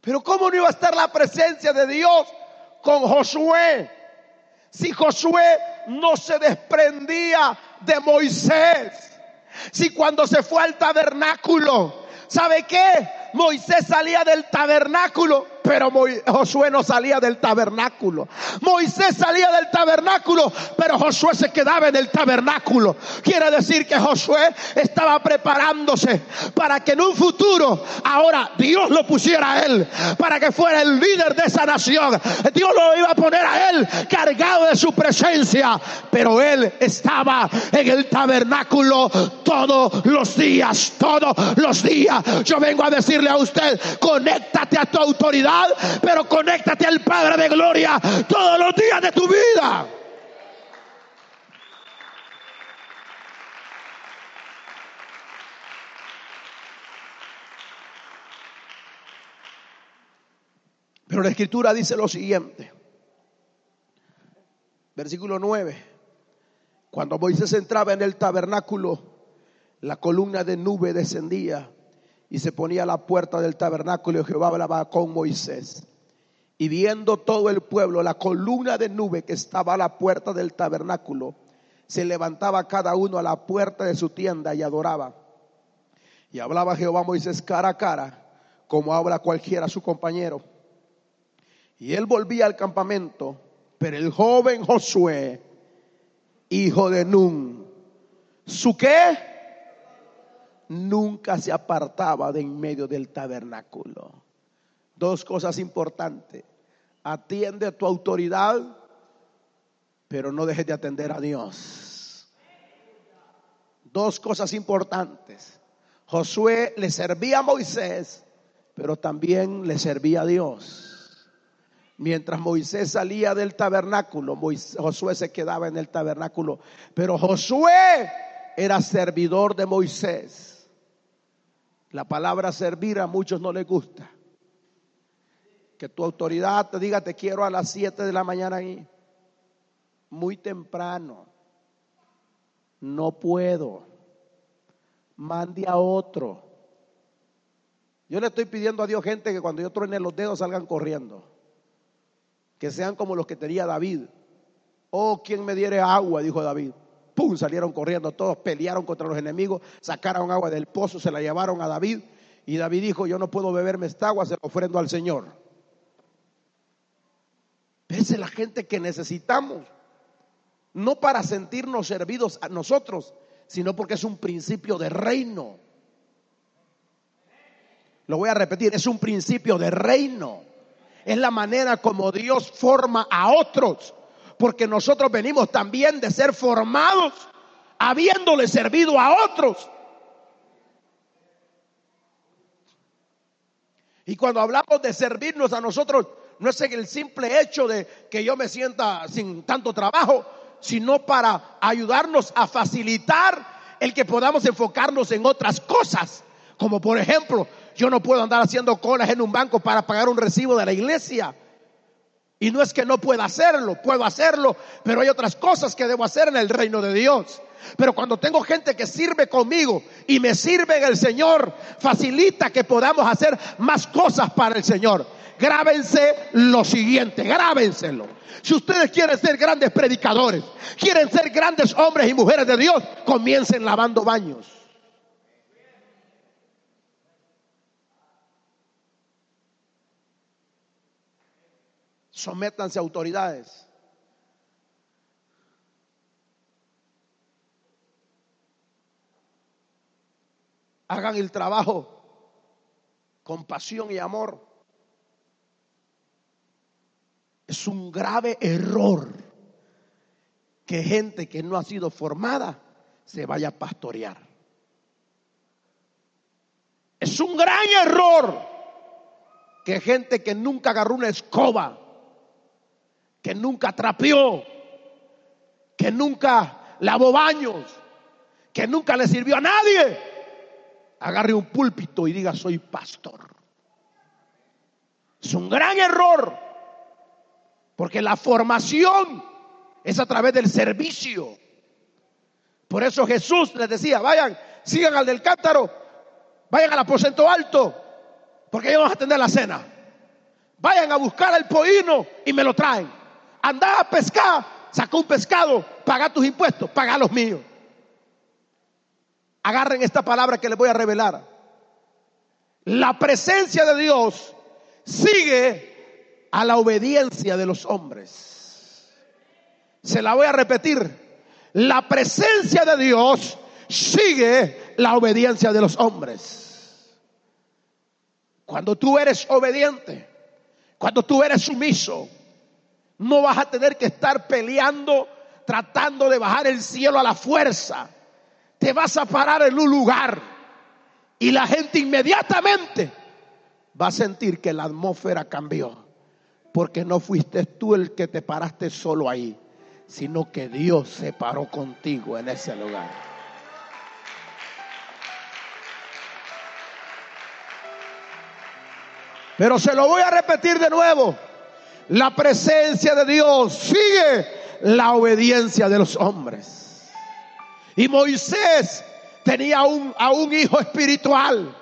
A: Pero ¿cómo no iba a estar la presencia de Dios con Josué? Si Josué no se desprendía de Moisés. Si cuando se fue al tabernáculo, ¿sabe qué? Moisés salía del tabernáculo pero Josué no salía del tabernáculo. Moisés salía del tabernáculo, pero Josué se quedaba en el tabernáculo. Quiere decir que Josué estaba preparándose para que en un futuro, ahora Dios lo pusiera a él, para que fuera el líder de esa nación. Dios lo iba a poner a él cargado de su presencia, pero él estaba en el tabernáculo todos los días, todos los días. Yo vengo a decirle a usted, conéctate a tu autoridad pero conéctate al Padre de Gloria todos los días de tu vida. Pero la escritura dice lo siguiente. Versículo 9. Cuando Moisés entraba en el tabernáculo, la columna de nube descendía y se ponía a la puerta del tabernáculo y Jehová hablaba con Moisés. Y viendo todo el pueblo la columna de nube que estaba a la puerta del tabernáculo, se levantaba cada uno a la puerta de su tienda y adoraba. Y hablaba Jehová a Moisés cara a cara, como habla cualquiera su compañero. Y él volvía al campamento, pero el joven Josué, hijo de Nun, ¿su qué? Nunca se apartaba de en medio del tabernáculo. Dos cosas importantes. Atiende tu autoridad, pero no dejes de atender a Dios. Dos cosas importantes. Josué le servía a Moisés, pero también le servía a Dios. Mientras Moisés salía del tabernáculo, Josué se quedaba en el tabernáculo. Pero Josué era servidor de Moisés. La palabra servir a muchos no les gusta. Que tu autoridad te diga te quiero a las 7 de la mañana ahí. Muy temprano. No puedo. Mande a otro. Yo le estoy pidiendo a Dios gente que cuando yo truene los dedos salgan corriendo que sean como los que tenía David. Oh, quien me diere agua, dijo David. ¡Pum! Salieron corriendo todos, pelearon contra los enemigos, sacaron agua del pozo, se la llevaron a David. Y David dijo, yo no puedo beberme esta agua, se la ofrendo al Señor. Esa es la gente que necesitamos. No para sentirnos servidos a nosotros, sino porque es un principio de reino. Lo voy a repetir, es un principio de reino es la manera como Dios forma a otros, porque nosotros venimos también de ser formados habiéndole servido a otros. Y cuando hablamos de servirnos a nosotros, no es el simple hecho de que yo me sienta sin tanto trabajo, sino para ayudarnos a facilitar el que podamos enfocarnos en otras cosas. Como por ejemplo, yo no puedo andar haciendo colas en un banco para pagar un recibo de la iglesia. Y no es que no pueda hacerlo, puedo hacerlo, pero hay otras cosas que debo hacer en el reino de Dios. Pero cuando tengo gente que sirve conmigo y me sirve en el Señor, facilita que podamos hacer más cosas para el Señor. Grábense lo siguiente, grábenselo. Si ustedes quieren ser grandes predicadores, quieren ser grandes hombres y mujeres de Dios, comiencen lavando baños. Sométanse a autoridades. Hagan el trabajo con pasión y amor. Es un grave error que gente que no ha sido formada se vaya a pastorear. Es un gran error que gente que nunca agarró una escoba que nunca trapeó, que nunca lavó baños, que nunca le sirvió a nadie, agarre un púlpito y diga soy pastor. Es un gran error, porque la formación es a través del servicio. Por eso Jesús les decía, vayan, sigan al del cántaro, vayan al aposento alto, porque ellos vamos a atender la cena. Vayan a buscar al poino y me lo traen. Anda a pescar, saca un pescado, paga tus impuestos, paga los míos. Agarren esta palabra que les voy a revelar. La presencia de Dios sigue a la obediencia de los hombres. Se la voy a repetir. La presencia de Dios sigue la obediencia de los hombres. Cuando tú eres obediente, cuando tú eres sumiso, no vas a tener que estar peleando, tratando de bajar el cielo a la fuerza. Te vas a parar en un lugar y la gente inmediatamente va a sentir que la atmósfera cambió. Porque no fuiste tú el que te paraste solo ahí, sino que Dios se paró contigo en ese lugar. Pero se lo voy a repetir de nuevo la presencia de Dios, sigue la obediencia de los hombres. Y Moisés tenía un, a un hijo espiritual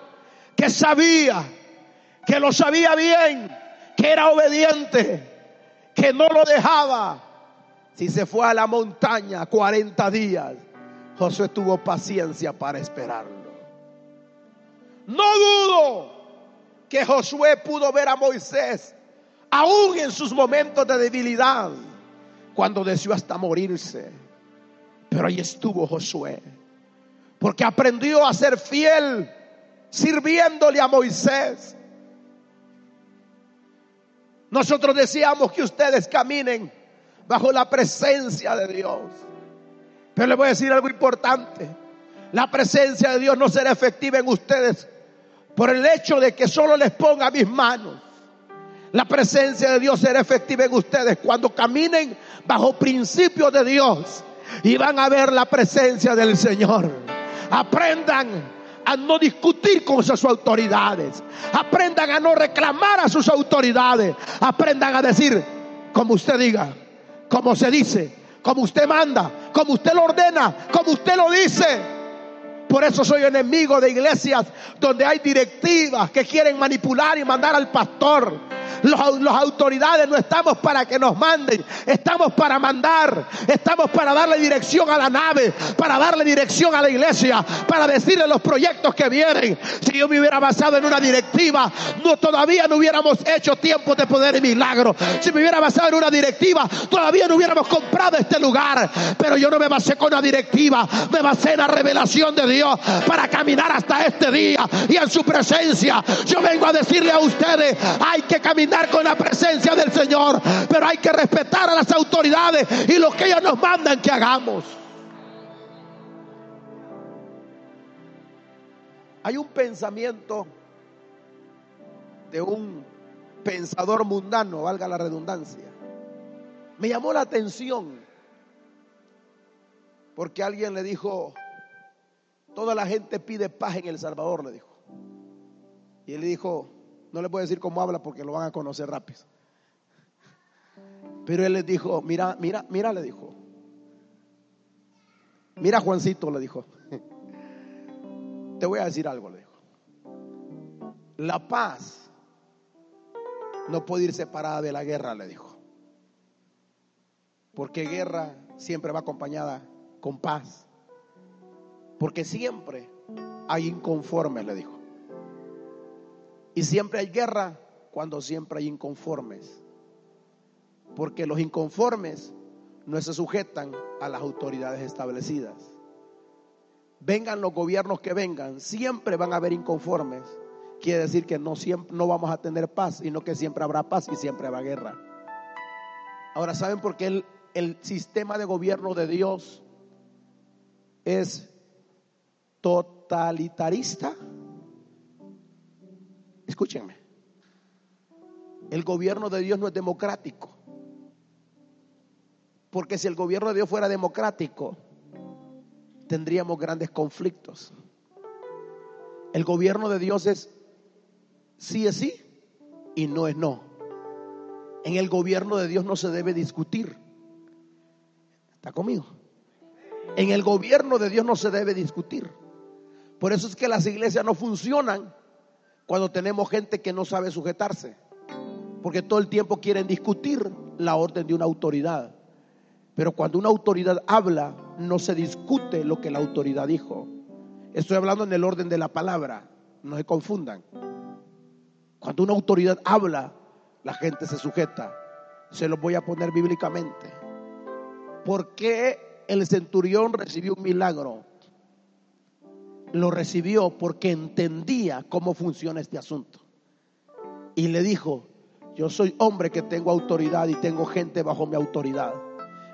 A: que sabía, que lo sabía bien, que era obediente, que no lo dejaba. Si se fue a la montaña 40 días, Josué tuvo paciencia para esperarlo. No dudo que Josué pudo ver a Moisés aún en sus momentos de debilidad, cuando deseó hasta morirse. Pero ahí estuvo Josué, porque aprendió a ser fiel sirviéndole a Moisés. Nosotros deseamos que ustedes caminen bajo la presencia de Dios. Pero le voy a decir algo importante. La presencia de Dios no será efectiva en ustedes por el hecho de que solo les ponga mis manos La presencia de Dios será efectiva en ustedes cuando caminen bajo principios de Dios y van a ver la presencia del Señor. Aprendan a no discutir con sus autoridades. Aprendan a no reclamar a sus autoridades. Aprendan a decir como usted diga, como se dice, como usted manda, como usted lo ordena, como usted lo dice. Por eso soy enemigo de iglesias donde hay directivas que quieren manipular y mandar al pastor. Las autoridades no estamos para que nos manden, estamos para mandar, estamos para darle dirección a la nave, para darle dirección a la iglesia, para decirle los proyectos que vienen. Si yo me hubiera basado en una directiva, no todavía no hubiéramos hecho tiempo de poder y milagro. Si me hubiera basado en una directiva, todavía no hubiéramos comprado este lugar. Pero yo no me basé con una directiva, me basé en la revelación de Dios para caminar hasta este día y en su presencia. Yo vengo a decirle a ustedes, hay que caminar con la presencia del Señor, pero hay que respetar a las autoridades y lo que ellos nos mandan que hagamos. Hay un pensamiento de un pensador mundano, valga la redundancia. Me llamó la atención porque alguien le dijo, toda la gente pide paz en El Salvador, le dijo. Y él dijo, no le puedo decir cómo habla porque lo van a conocer rápido. Pero él les dijo, mira, mira, mira, le dijo. Mira Juancito, le dijo. Te voy a decir algo, le dijo. La paz no puede ir separada de la guerra, le dijo. Porque guerra siempre va acompañada con paz. Porque siempre hay inconformes, le dijo. Y siempre hay guerra cuando siempre hay inconformes. Porque los inconformes no se sujetan a las autoridades establecidas. Vengan los gobiernos que vengan, siempre van a haber inconformes. Quiere decir que no, siempre, no vamos a tener paz, sino que siempre habrá paz y siempre habrá guerra. Ahora, ¿saben por qué el, el sistema de gobierno de Dios es totalitarista? Escúchenme. El gobierno de Dios no es democrático. Porque si el gobierno de Dios fuera democrático, tendríamos grandes conflictos. El gobierno de Dios es sí es sí y no es no. En el gobierno de Dios no se debe discutir. ¿Está conmigo? En el gobierno de Dios no se debe discutir. Por eso es que las iglesias no funcionan cuando tenemos gente que no sabe sujetarse, porque todo el tiempo quieren discutir la orden de una autoridad. Pero cuando una autoridad habla, no se discute lo que la autoridad dijo. Estoy hablando en el orden de la palabra, no se confundan. Cuando una autoridad habla, la gente se sujeta. Se lo voy a poner bíblicamente. ¿Por qué el centurión recibió un milagro? Lo recibió porque entendía cómo funciona este asunto. Y le dijo, yo soy hombre que tengo autoridad y tengo gente bajo mi autoridad.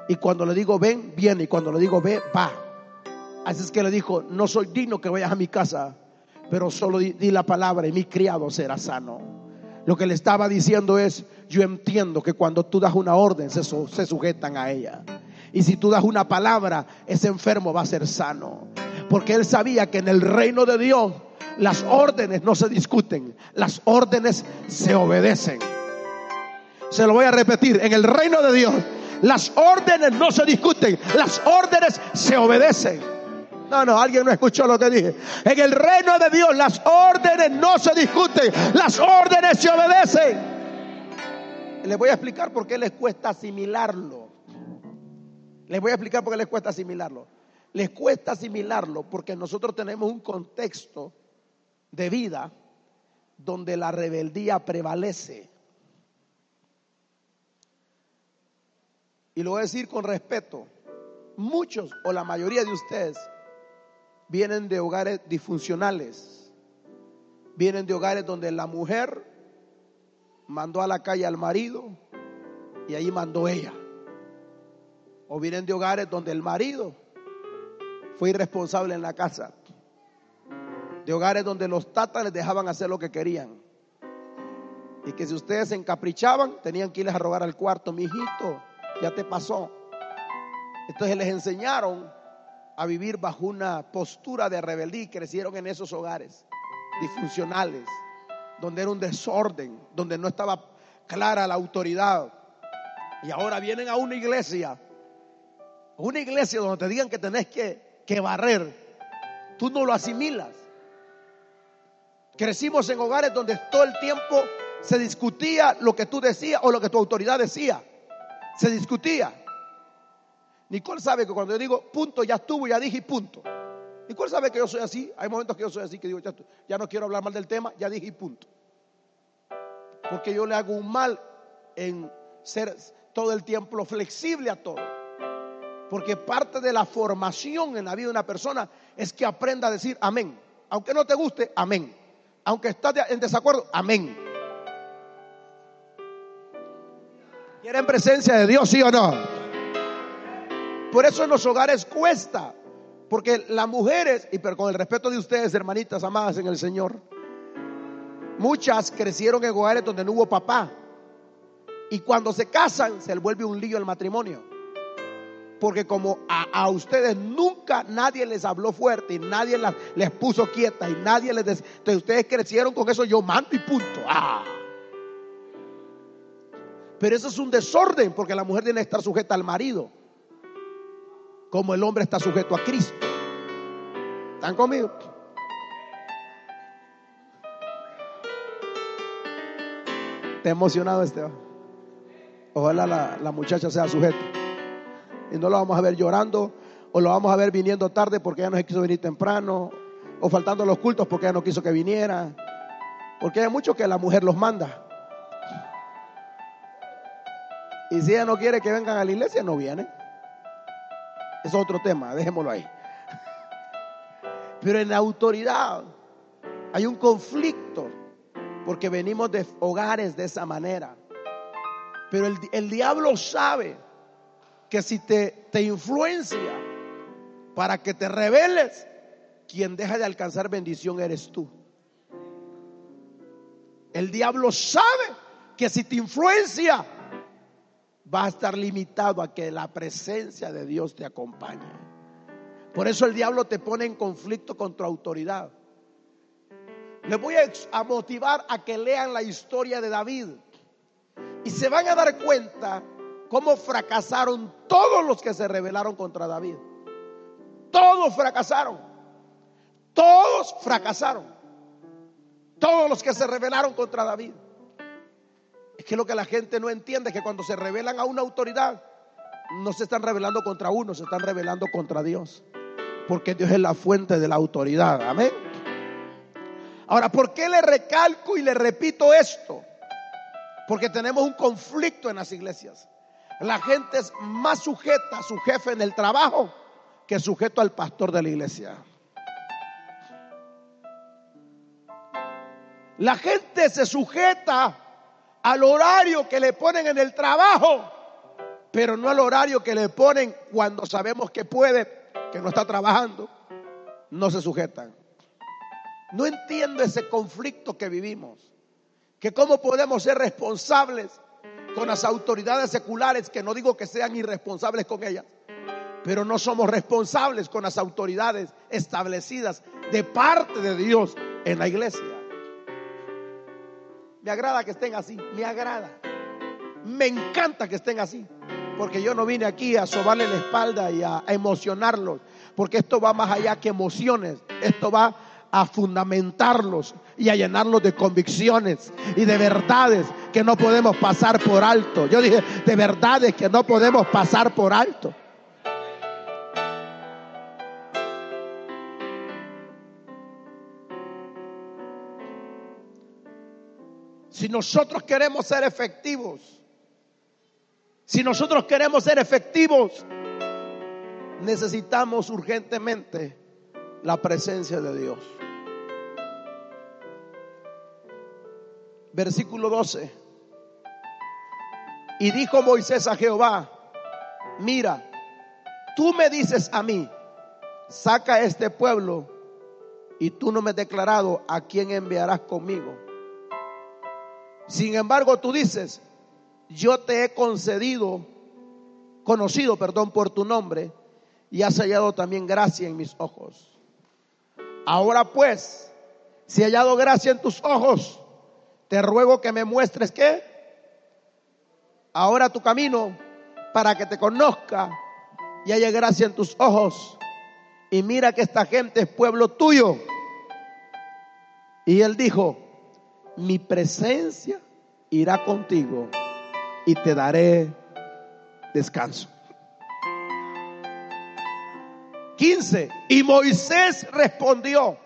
A: Y cuando le digo ven, viene. Y cuando le digo ve, va. Así es que le dijo, no soy digno que vayas a mi casa, pero solo di, la palabra y mi criado será sano. Lo que le estaba diciendo es, yo entiendo que cuando tú das una orden se sujetan a ella. Y si tú das una palabra, ese enfermo va a ser sano. Porque él sabía que en el reino de Dios las órdenes no se discuten, las órdenes se obedecen. Se lo voy a repetir, en el reino de Dios las órdenes no se discuten, las órdenes se obedecen. No, no, alguien no escuchó lo que dije. En el reino de Dios las órdenes no se discuten, las órdenes se obedecen. Les voy a explicar por qué les cuesta asimilarlo. Les voy a explicar por qué les cuesta asimilarlo les cuesta asimilarlo porque nosotros tenemos un contexto de vida donde la rebeldía prevalece. Y lo voy a decir con respeto, muchos o la mayoría de ustedes vienen de hogares disfuncionales, vienen de hogares donde la mujer mandó a la calle al marido y ahí mandó ella. O vienen de hogares donde el marido fue irresponsable en la casa. De hogares donde los tatas les dejaban hacer lo que querían. Y que si ustedes se encaprichaban, tenían que irles a rogar al cuarto, mi hijito, ya te pasó. Entonces les enseñaron a vivir bajo una postura de rebeldía y crecieron en esos hogares disfuncionales, donde era un desorden, donde no estaba clara la autoridad. Y ahora vienen a una iglesia, una iglesia donde te digan que tenés que, que barrer. Tú no lo asimilas. Crecimos en hogares donde todo el tiempo se discutía lo que tú decías o lo que tu autoridad decía. Se discutía. Nicole sabe que cuando yo digo punto, ya estuvo, ya dije punto. Nicole sabe que yo soy así. Hay momentos que yo soy así, que digo, ya, ya no quiero hablar mal del tema, ya dije punto. Porque yo le hago un mal en ser todo el tiempo flexible a todo. Porque parte de la formación en la vida de una persona es que aprenda a decir amén. Aunque no te guste, amén. Aunque estás en desacuerdo, amén. ¿Quieren presencia de Dios, sí o no? Por eso en los hogares cuesta. Porque las mujeres, y pero con el respeto de ustedes, hermanitas amadas en el Señor, muchas crecieron en hogares donde no hubo papá. Y cuando se casan, se vuelve un lío el matrimonio. Porque como a, ustedes nunca nadie les habló fuerte y nadie les puso quieta y nadie les... Entonces ustedes crecieron con eso, yo mando y punto. Ah. Pero eso es un desorden porque la mujer tiene que estar sujeta al marido, como el hombre está sujeto a Cristo. ¿Están conmigo? ¿Te emocionado Esteban? Ojalá la, la muchacha sea sujeta. Y no lo vamos a ver llorando o lo vamos a ver viniendo tarde porque ella no se quiso venir temprano o faltando los cultos porque ella no quiso que viniera. Porque hay muchos que la mujer los manda. Y si ella no quiere que vengan a la iglesia, no vienen. Es otro tema, dejémoslo ahí. Pero en la autoridad hay un conflicto porque venimos de hogares de esa manera. Pero el, diablo sabe que si te, te influencia para que te rebeles, quien deja de alcanzar bendición eres tú. El diablo sabe que si te influencia va a estar limitado a que la presencia de Dios te acompañe. Por eso el diablo te pone en conflicto con tu autoridad. Les voy a, motivar a que lean la historia de David y se van a dar cuenta cómo fracasaron todos los que se rebelaron contra David. Todos fracasaron. Todos fracasaron. Todos los que se rebelaron contra David. Es que lo que la gente no entiende es que cuando se revelan a una autoridad, no se están revelando contra uno, se están revelando contra Dios. Porque Dios es la fuente de la autoridad. Amén. Ahora, ¿por qué le recalco y le repito esto? Porque tenemos un conflicto en las iglesias. La gente es más sujeta a su jefe en el trabajo que sujeto al pastor de la iglesia. La gente se sujeta al horario que le ponen en el trabajo, pero no al horario que le ponen cuando sabemos que puede, que no está trabajando, no se sujetan. No entiendo ese conflicto que vivimos, que cómo podemos ser responsables con las autoridades seculares, que no digo que sean irresponsables con ellas, pero no somos responsables con las autoridades establecidas de parte de Dios en la iglesia. Me agrada que estén así, me agrada. Me encanta que estén así, porque yo no vine aquí a sobarle la espalda y a, emocionarlos, porque esto va más allá que emociones, esto va a fundamentarlos y a llenarlos de convicciones y de verdades que no podemos pasar por alto. Yo dije, de verdades que no podemos pasar por alto. Si nosotros queremos ser efectivos, si nosotros queremos ser efectivos, necesitamos urgentemente la presencia de Dios. Versículo 12. Y dijo Moisés a Jehová, mira, tú me dices a mí, saca este pueblo y tú no me has declarado a quién enviarás conmigo. Sin embargo, tú dices, yo te he concedido, conocido, perdón, por tu nombre, y has hallado también gracia en mis ojos. Ahora pues, si he hallado gracia en tus ojos, te ruego que me muestres qué. Ahora tu camino para que te conozca y haya gracia en tus ojos. Y mira que esta gente es pueblo tuyo. Y él dijo, mi presencia irá contigo y te daré descanso. 15. Y Moisés respondió,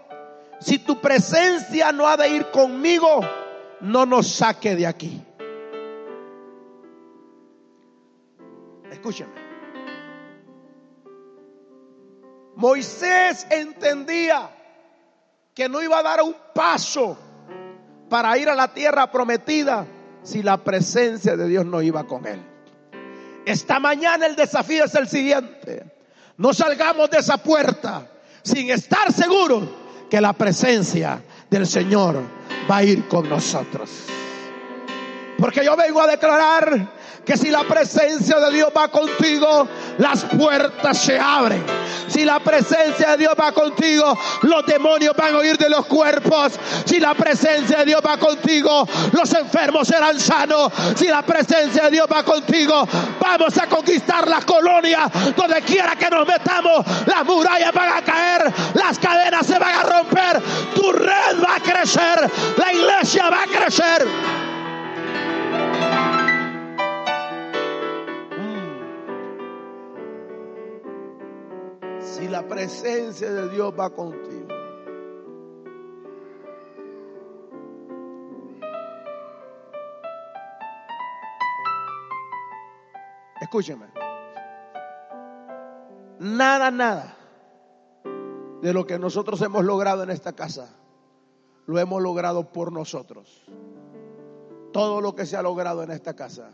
A: si tu presencia no ha de ir conmigo, no nos saque de aquí. Escúchame. Moisés entendía que no iba a dar un paso para ir a la tierra prometida si la presencia de Dios no iba con él. Esta mañana el desafío es el siguiente. No salgamos de esa puerta sin estar seguros que la presencia del Señor va a ir con nosotros. Porque yo vengo a declarar que si la presencia de Dios va contigo, las puertas se abren. Si la presencia de Dios va contigo, los demonios van a huir de los cuerpos. Si la presencia de Dios va contigo, los enfermos serán sanos. Si la presencia de Dios va contigo, vamos a conquistar la colonia. Donde quiera que nos metamos, las murallas van a caer, las cadenas se van a romper, tu red va a crecer, la iglesia va a crecer. Si la presencia de Dios va contigo. Escúcheme. Nada, nada de lo que nosotros hemos logrado en esta casa, lo hemos logrado por nosotros. Todo lo que se ha logrado en esta casa,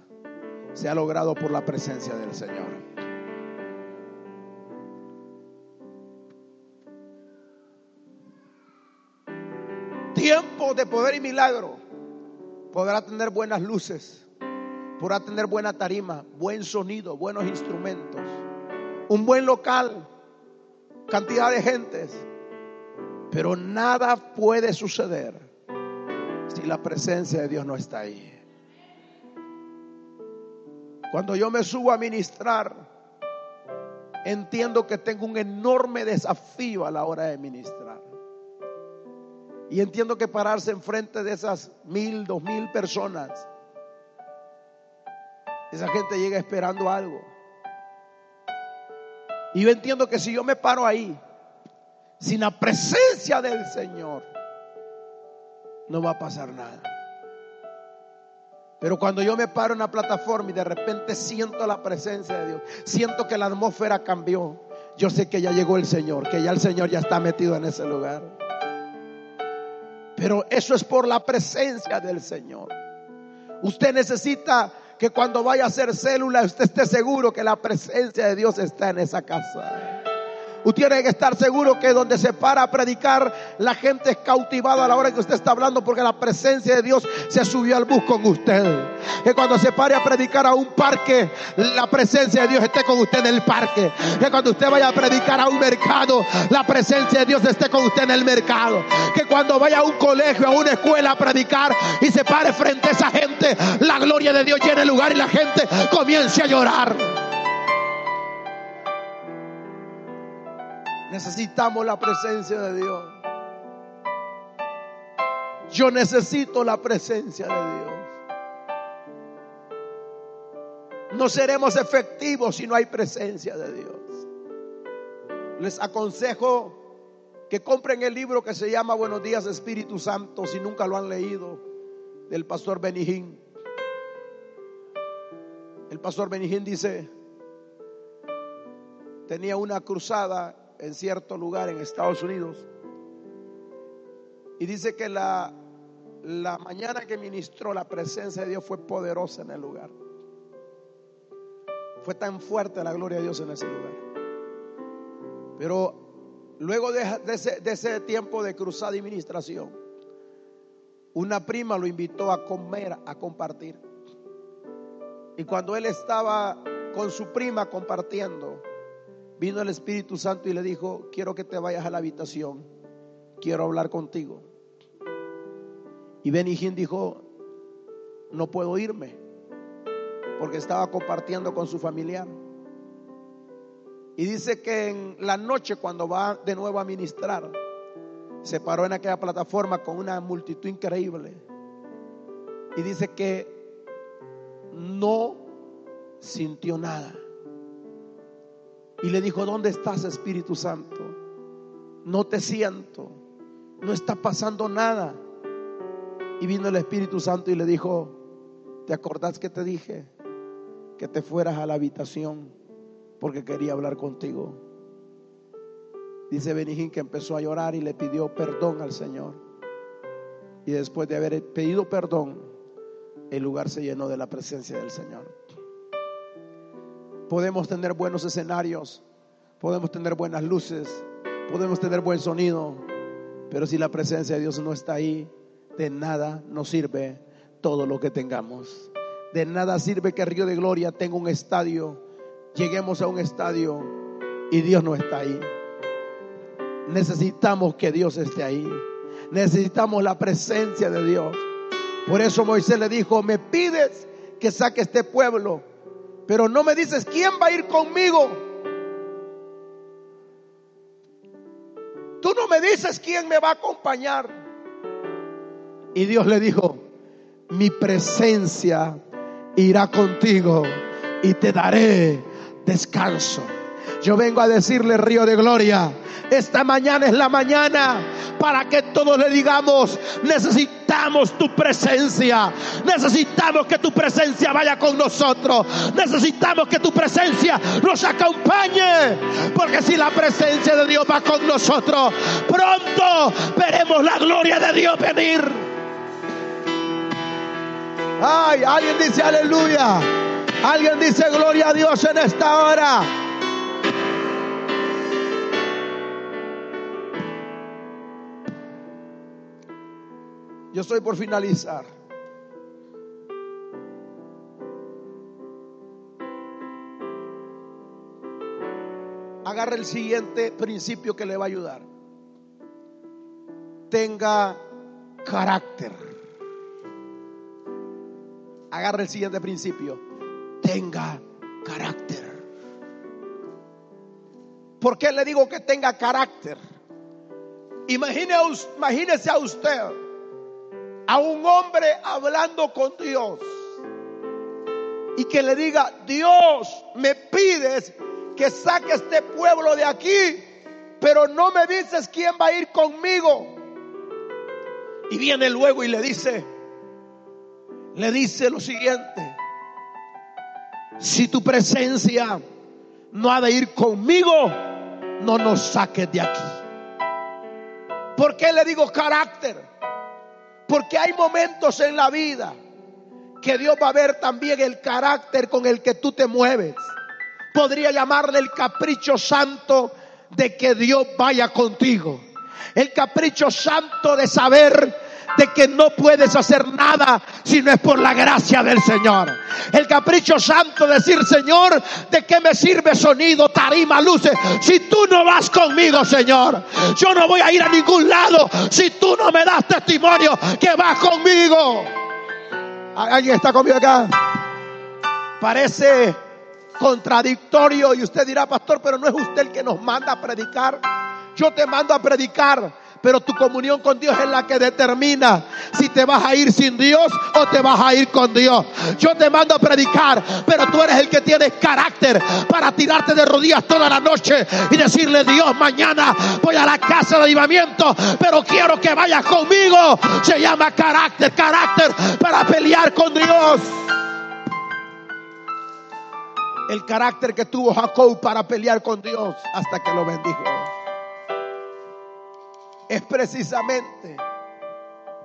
A: se ha logrado por la presencia del Señor. Tiempo de poder y milagro, podrá tener buenas luces, podrá tener buena tarima, buen sonido, buenos instrumentos, un buen local, cantidad de gentes, pero nada puede suceder si la presencia de Dios no está ahí. Cuando yo me subo a ministrar, entiendo que tengo un enorme desafío a la hora de ministrar. Y entiendo que pararse enfrente de esas mil, dos mil personas, esa gente llega esperando algo. Y yo entiendo que si yo me paro ahí, sin la presencia del Señor, no va a pasar nada. Pero cuando yo me paro en la plataforma y de repente siento la presencia de Dios, siento que la atmósfera cambió, yo sé que ya llegó el Señor, que ya el Señor ya está metido en ese lugar. Pero eso es por la presencia del Señor. Usted necesita que cuando vaya a hacer célula usted esté seguro que la presencia de Dios está en esa casa. Usted tiene que estar seguro que donde se para a predicar, la gente es cautivada a la hora que usted está hablando porque la presencia de Dios se subió al bus con usted. Que cuando se pare a predicar a un parque, la presencia de Dios esté con usted en el parque. Que cuando usted vaya a predicar a un mercado, la presencia de Dios esté con usted en el mercado. Que cuando vaya a un colegio, a una escuela a predicar y se pare frente a esa gente, la gloria de Dios llene el lugar y la gente comience a llorar. Necesitamos la presencia de Dios. Yo necesito la presencia de Dios. No seremos efectivos si no hay presencia de Dios. Les aconsejo que compren el libro que se llama Buenos días Espíritu Santo si nunca lo han leído del pastor Benijín. El pastor Benijín dice, tenía una cruzada en cierto lugar en Estados Unidos. Y dice que la, la mañana que ministró la presencia de Dios fue poderosa en el lugar. Fue tan fuerte la gloria de Dios en ese lugar. Pero luego de, ese, de ese tiempo de cruzada y ministración, una prima lo invitó a comer, a compartir. Y cuando él estaba con su prima compartiendo, vino el Espíritu Santo y le dijo, quiero que te vayas a la habitación, quiero hablar contigo. Y Benijín dijo, no puedo irme, porque estaba compartiendo con su familiar. Y dice que en la noche cuando va de nuevo a ministrar, se paró en aquella plataforma con una multitud increíble. Y dice que no sintió nada. Y le dijo, ¿dónde estás Espíritu Santo? No te siento. No está pasando nada. Y vino el Espíritu Santo y le dijo, ¿te acordás que te dije que te fueras a la habitación porque quería hablar contigo? Dice Benijín que empezó a llorar y le pidió perdón al Señor. Y después de haber pedido perdón, el lugar se llenó de la presencia del Señor. Podemos tener buenos escenarios, podemos tener buenas luces, podemos tener buen sonido, pero si la presencia de Dios no está ahí, de nada nos sirve todo lo que tengamos. De nada sirve que Río de Gloria tenga un estadio, lleguemos a un estadio y Dios no está ahí. Necesitamos que Dios esté ahí. Necesitamos la presencia de Dios. Por eso Moisés le dijo, me pides que saque este pueblo, pero no me dices quién va a ir conmigo. Tú no me dices quién me va a acompañar. Y Dios le dijo, mi presencia irá contigo y te daré descanso. Yo vengo a decirle, Río de Gloria, esta mañana es la mañana para que todos le digamos, necesitamos tu presencia, necesitamos que tu presencia vaya con nosotros, necesitamos que tu presencia nos acompañe, porque si la presencia de Dios va con nosotros, pronto veremos la gloria de Dios venir. Ay, alguien dice aleluya. Alguien dice gloria a Dios en esta hora. Yo estoy por finalizar. Agarra el siguiente principio que le va a ayudar. Tenga carácter. Agarra el siguiente principio. Tenga carácter. ¿Por qué le digo que tenga carácter? Imagínese a usted a un hombre hablando con Dios y que le diga, Dios, me pides que saque este pueblo de aquí, pero no me dices quién va a ir conmigo. Y viene luego y le dice, le dice lo siguiente, si tu presencia no ha de ir conmigo, no nos saques de aquí. ¿Por qué le digo carácter? Porque hay momentos en la vida que Dios va a ver también el carácter con el que tú te mueves. Podría llamarle el capricho santo de que Dios vaya contigo. El capricho santo de saber de que no puedes hacer nada si no es por la gracia del Señor. El capricho santo de decir, Señor, ¿de qué me sirve sonido, tarima, luces? Si tú no vas conmigo, Señor, yo no voy a ir a ningún lado si tú no me das testimonio que vas conmigo. ¿Alguien está conmigo acá? Parece contradictorio y usted dirá, pastor, pero no es usted el que nos manda a predicar. Yo te mando a predicar pero tu comunión con Dios es la que determina si te vas a ir sin Dios o te vas a ir con Dios. Yo te mando a predicar, pero tú eres el que tienes carácter para tirarte de rodillas toda la noche y decirle, Dios, mañana voy a la casa de avivamiento, pero quiero que vayas conmigo. Se llama carácter, carácter para pelear con Dios. El carácter que tuvo Jacob para pelear con Dios hasta que lo bendijo es precisamente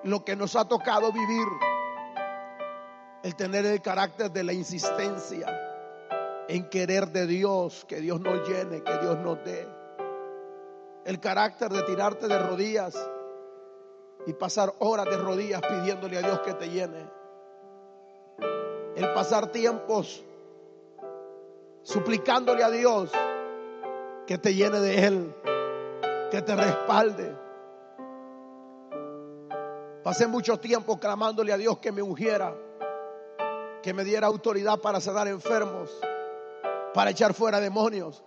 A: lo que nos ha tocado vivir. El tener el carácter de la insistencia en querer de Dios, que Dios nos llene, que Dios nos dé. El carácter de tirarte de rodillas y pasar horas de rodillas pidiéndole a Dios que te llene. El pasar tiempos suplicándole a Dios que te llene de Él, que te respalde. Pasé mucho tiempo clamándole a Dios que me ungiera, que me diera autoridad para sanar enfermos, para echar fuera demonios.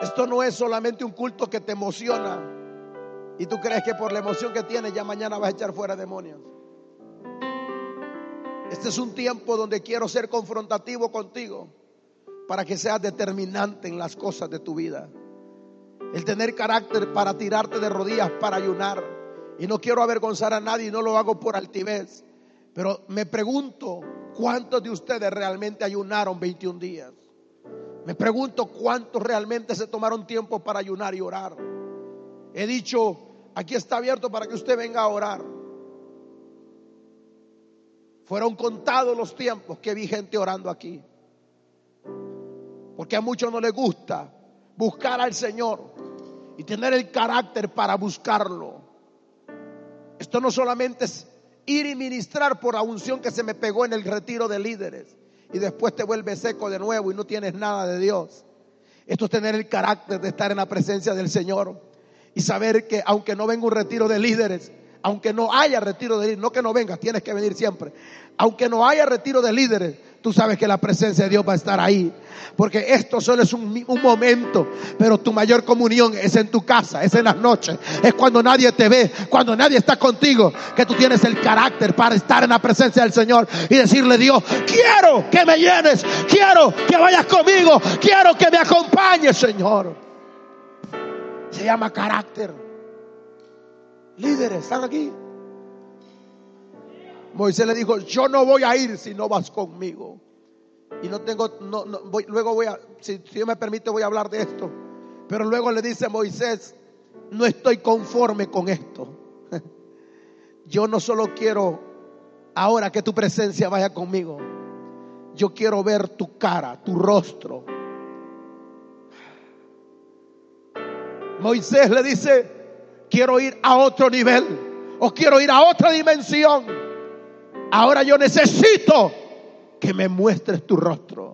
A: Esto no es solamente un culto que te emociona y tú crees que por la emoción que tienes ya mañana vas a echar fuera demonios. Este es un tiempo donde quiero ser confrontativo contigo para que seas determinante en las cosas de tu vida. El tener carácter para tirarte de rodillas, para ayunar. Y no quiero avergonzar a nadie, no lo hago por altivez. Pero me pregunto, ¿cuántos de ustedes realmente ayunaron 21 días? Me pregunto cuántos realmente se tomaron tiempo para ayunar y orar. He dicho, aquí está abierto para que usted venga a orar. Fueron contados los tiempos que vi gente orando aquí. Porque a muchos no les gusta buscar al Señor y tener el carácter para buscarlo. Esto no solamente es ir y ministrar por la unción que se me pegó en el retiro de líderes y después te vuelves seco de nuevo y no tienes nada de Dios. Esto es tener el carácter de estar en la presencia del Señor y saber que aunque no venga un retiro de líderes, aunque no haya retiro de líderes, no que no vengas, tienes que venir siempre. Aunque no haya retiro de líderes, tú sabes que la presencia de Dios va a estar ahí. Porque esto solo es un, momento, pero tu mayor comunión es en tu casa, es en las noches, es cuando nadie te ve, cuando nadie está contigo, que tú tienes el carácter para estar en la presencia del Señor y decirle Dios, quiero que me llenes, quiero que vayas conmigo, quiero que me acompañes, Señor. Se llama carácter. Líderes, ¿están aquí? Moisés le dijo, yo no voy a ir si no vas conmigo. Y no tengo, no, luego voy a, si, si Dios me permite, voy a hablar de esto. Pero luego le dice Moisés, no estoy conforme con esto. (laughs) Yo no solo quiero ahora que tu presencia vaya conmigo. Yo quiero ver tu cara, tu rostro. Moisés le dice, quiero ir a otro nivel o quiero ir a otra dimensión. Ahora yo necesito que me muestres tu rostro.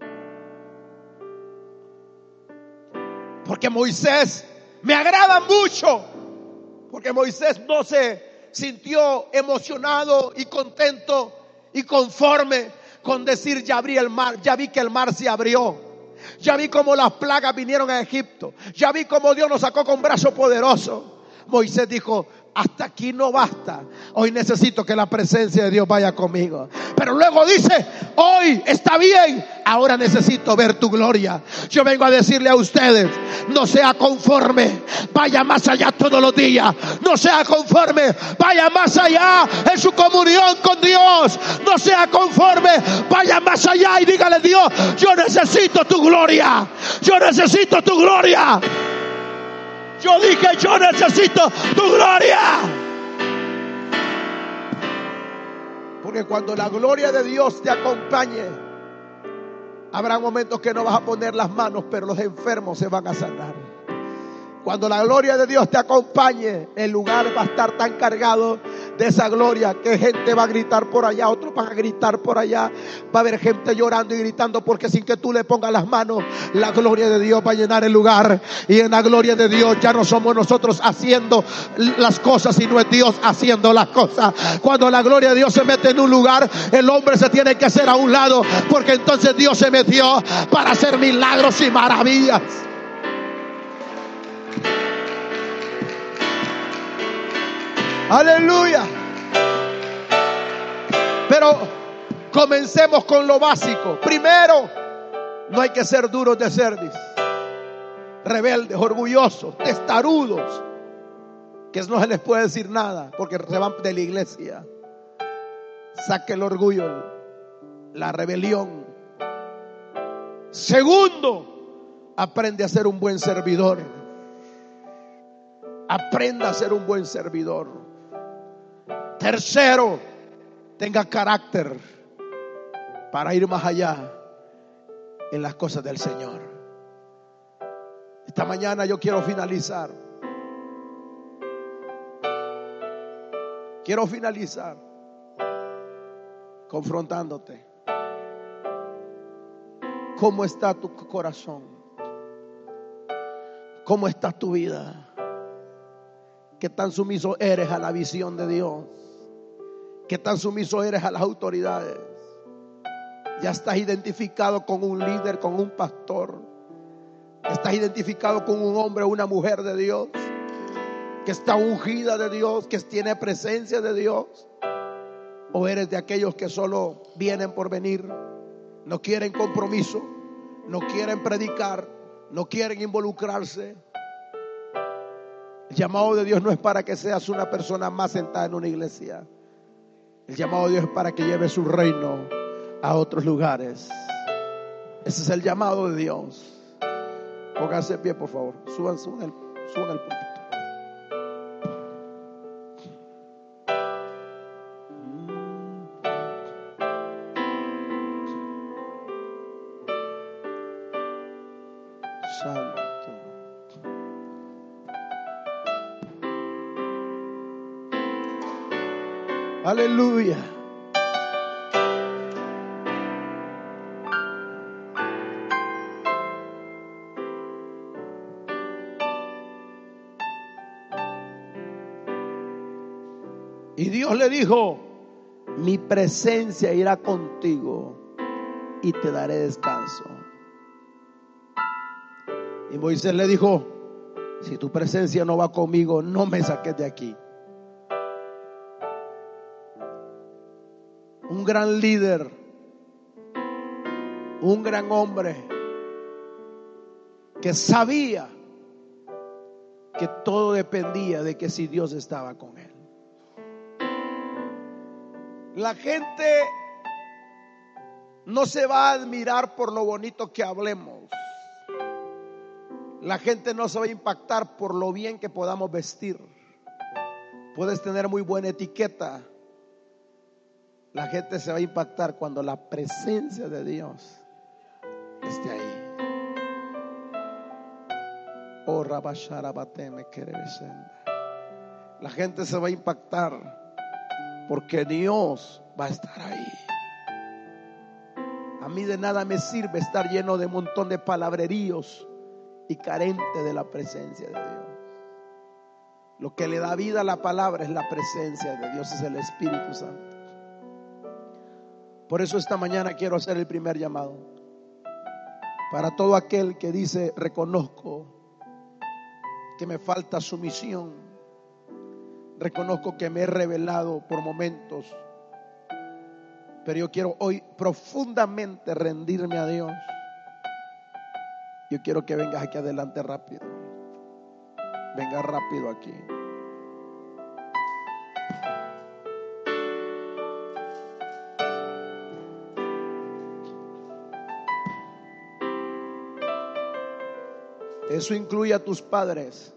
A: Porque Moisés me agrada mucho. Porque Moisés no se sintió emocionado y contento y conforme con decir ya abrí el mar, ya vi que el mar se abrió. Ya vi cómo las plagas vinieron a Egipto. Ya vi cómo Dios nos sacó con brazo poderoso. Moisés dijo, hasta aquí no basta. Hoy necesito que la presencia de Dios vaya conmigo. Pero luego dice, hoy está bien, ahora necesito ver tu gloria. Yo vengo a decirle a ustedes, no sea conforme, vaya más allá todos los días. No sea conforme, vaya más allá en su comunión con Dios. No sea conforme, vaya más allá y dígale Dios, yo necesito tu gloria. Yo necesito tu gloria. Yo dije, yo necesito tu gloria. Porque cuando la gloria de Dios te acompañe, habrá momentos que no vas a poner las manos, pero los enfermos se van a sanar. Cuando la gloria de Dios te acompañe, el lugar va a estar tan cargado de esa gloria que gente va a gritar por allá, otros van a gritar por allá. Va a haber gente llorando y gritando porque sin que tú le pongas las manos, la gloria de Dios va a llenar el lugar. Y en la gloria de Dios ya no somos nosotros haciendo las cosas, sino es Dios haciendo las cosas. Cuando la gloria de Dios se mete en un lugar, el hombre se tiene que hacer a un lado porque entonces Dios se metió para hacer milagros y maravillas. Aleluya. Pero comencemos con lo básico. Primero, no hay que ser duros de cerviz, rebeldes, orgullosos, testarudos, que no se les puede decir nada porque se van de la iglesia. Saque el orgullo, la rebelión. Segundo, aprende a ser un buen servidor. Aprenda a ser un buen servidor. Tercero, tenga carácter para ir más allá en las cosas del Señor. Esta mañana yo quiero finalizar Quiero finalizar confrontándote. ¿Cómo está tu corazón? ¿Cómo está tu vida? ¿Qué tan sumiso eres a la visión de Dios? ¿Qué tan sumiso eres a las autoridades? Ya estás identificado con un líder, con un pastor. Estás identificado con un hombre o una mujer de Dios. Que está ungida de Dios, que tiene presencia de Dios. O eres de aquellos que solo vienen por venir, no quieren compromiso, no quieren predicar, no quieren involucrarse. El llamado de Dios no es para que seas una persona más sentada en una iglesia. El llamado de Dios es para que lleve su reino a otros lugares. Ese es el llamado de Dios. Pónganse pie, por favor. Suban, suban el, suban el púlpito. Aleluya. Y Dios le dijo, mi presencia irá contigo y te daré descanso. Y Moisés le dijo, si tu presencia no va conmigo, no me saques de aquí. Un gran líder, un gran hombre que sabía que todo dependía de que si Dios estaba con él. La gente no se va a admirar por lo bonito que hablemos. La gente no se va a impactar por lo bien que podamos vestir. Puedes tener muy buena etiqueta. La gente se va a impactar cuando la presencia de Dios esté ahí. Oh, La gente se va a impactar porque Dios va a estar ahí. A mí de nada me sirve estar lleno de un montón de palabreríos y carente de la presencia de Dios. Lo que le da vida a la palabra es la presencia de Dios, es el Espíritu Santo. Por eso esta mañana quiero hacer el primer llamado. Para todo aquel que dice, reconozco que me falta sumisión Reconozco que me he revelado por momentos, pero yo quiero hoy profundamente rendirme a Dios. Yo quiero que vengas aquí adelante rápido. Venga rápido aquí. Eso incluye a tus padres.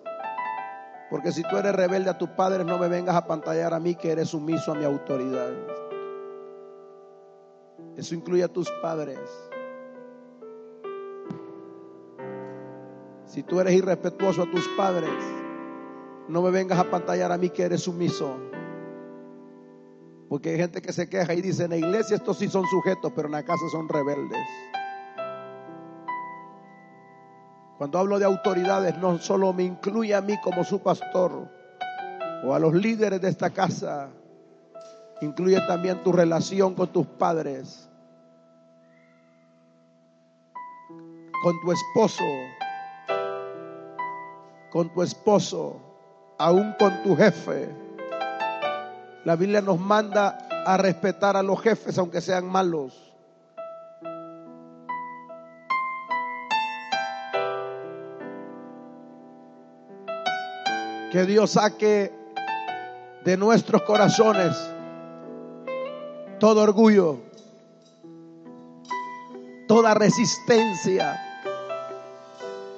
A: Porque si tú eres rebelde a tu padre, no me vengas a pantallar a mí que eres sumiso a mi autoridad. Eso incluye a tus padres. Si tú eres irrespetuoso a tus padres, no me vengas a pantallar a mí que eres sumiso. Porque hay gente que se queja y dice, en la iglesia estos sí son sujetos, pero en la casa son rebeldes. Cuando hablo de autoridades, no solo me incluye a mí como su pastor o a los líderes de esta casa, incluye también tu relación con tus padres, con tu esposo, con tu esposo, aún con tu jefe. La Biblia nos manda a respetar a los jefes aunque sean malos. Que Dios saque de nuestros corazones todo orgullo, toda resistencia,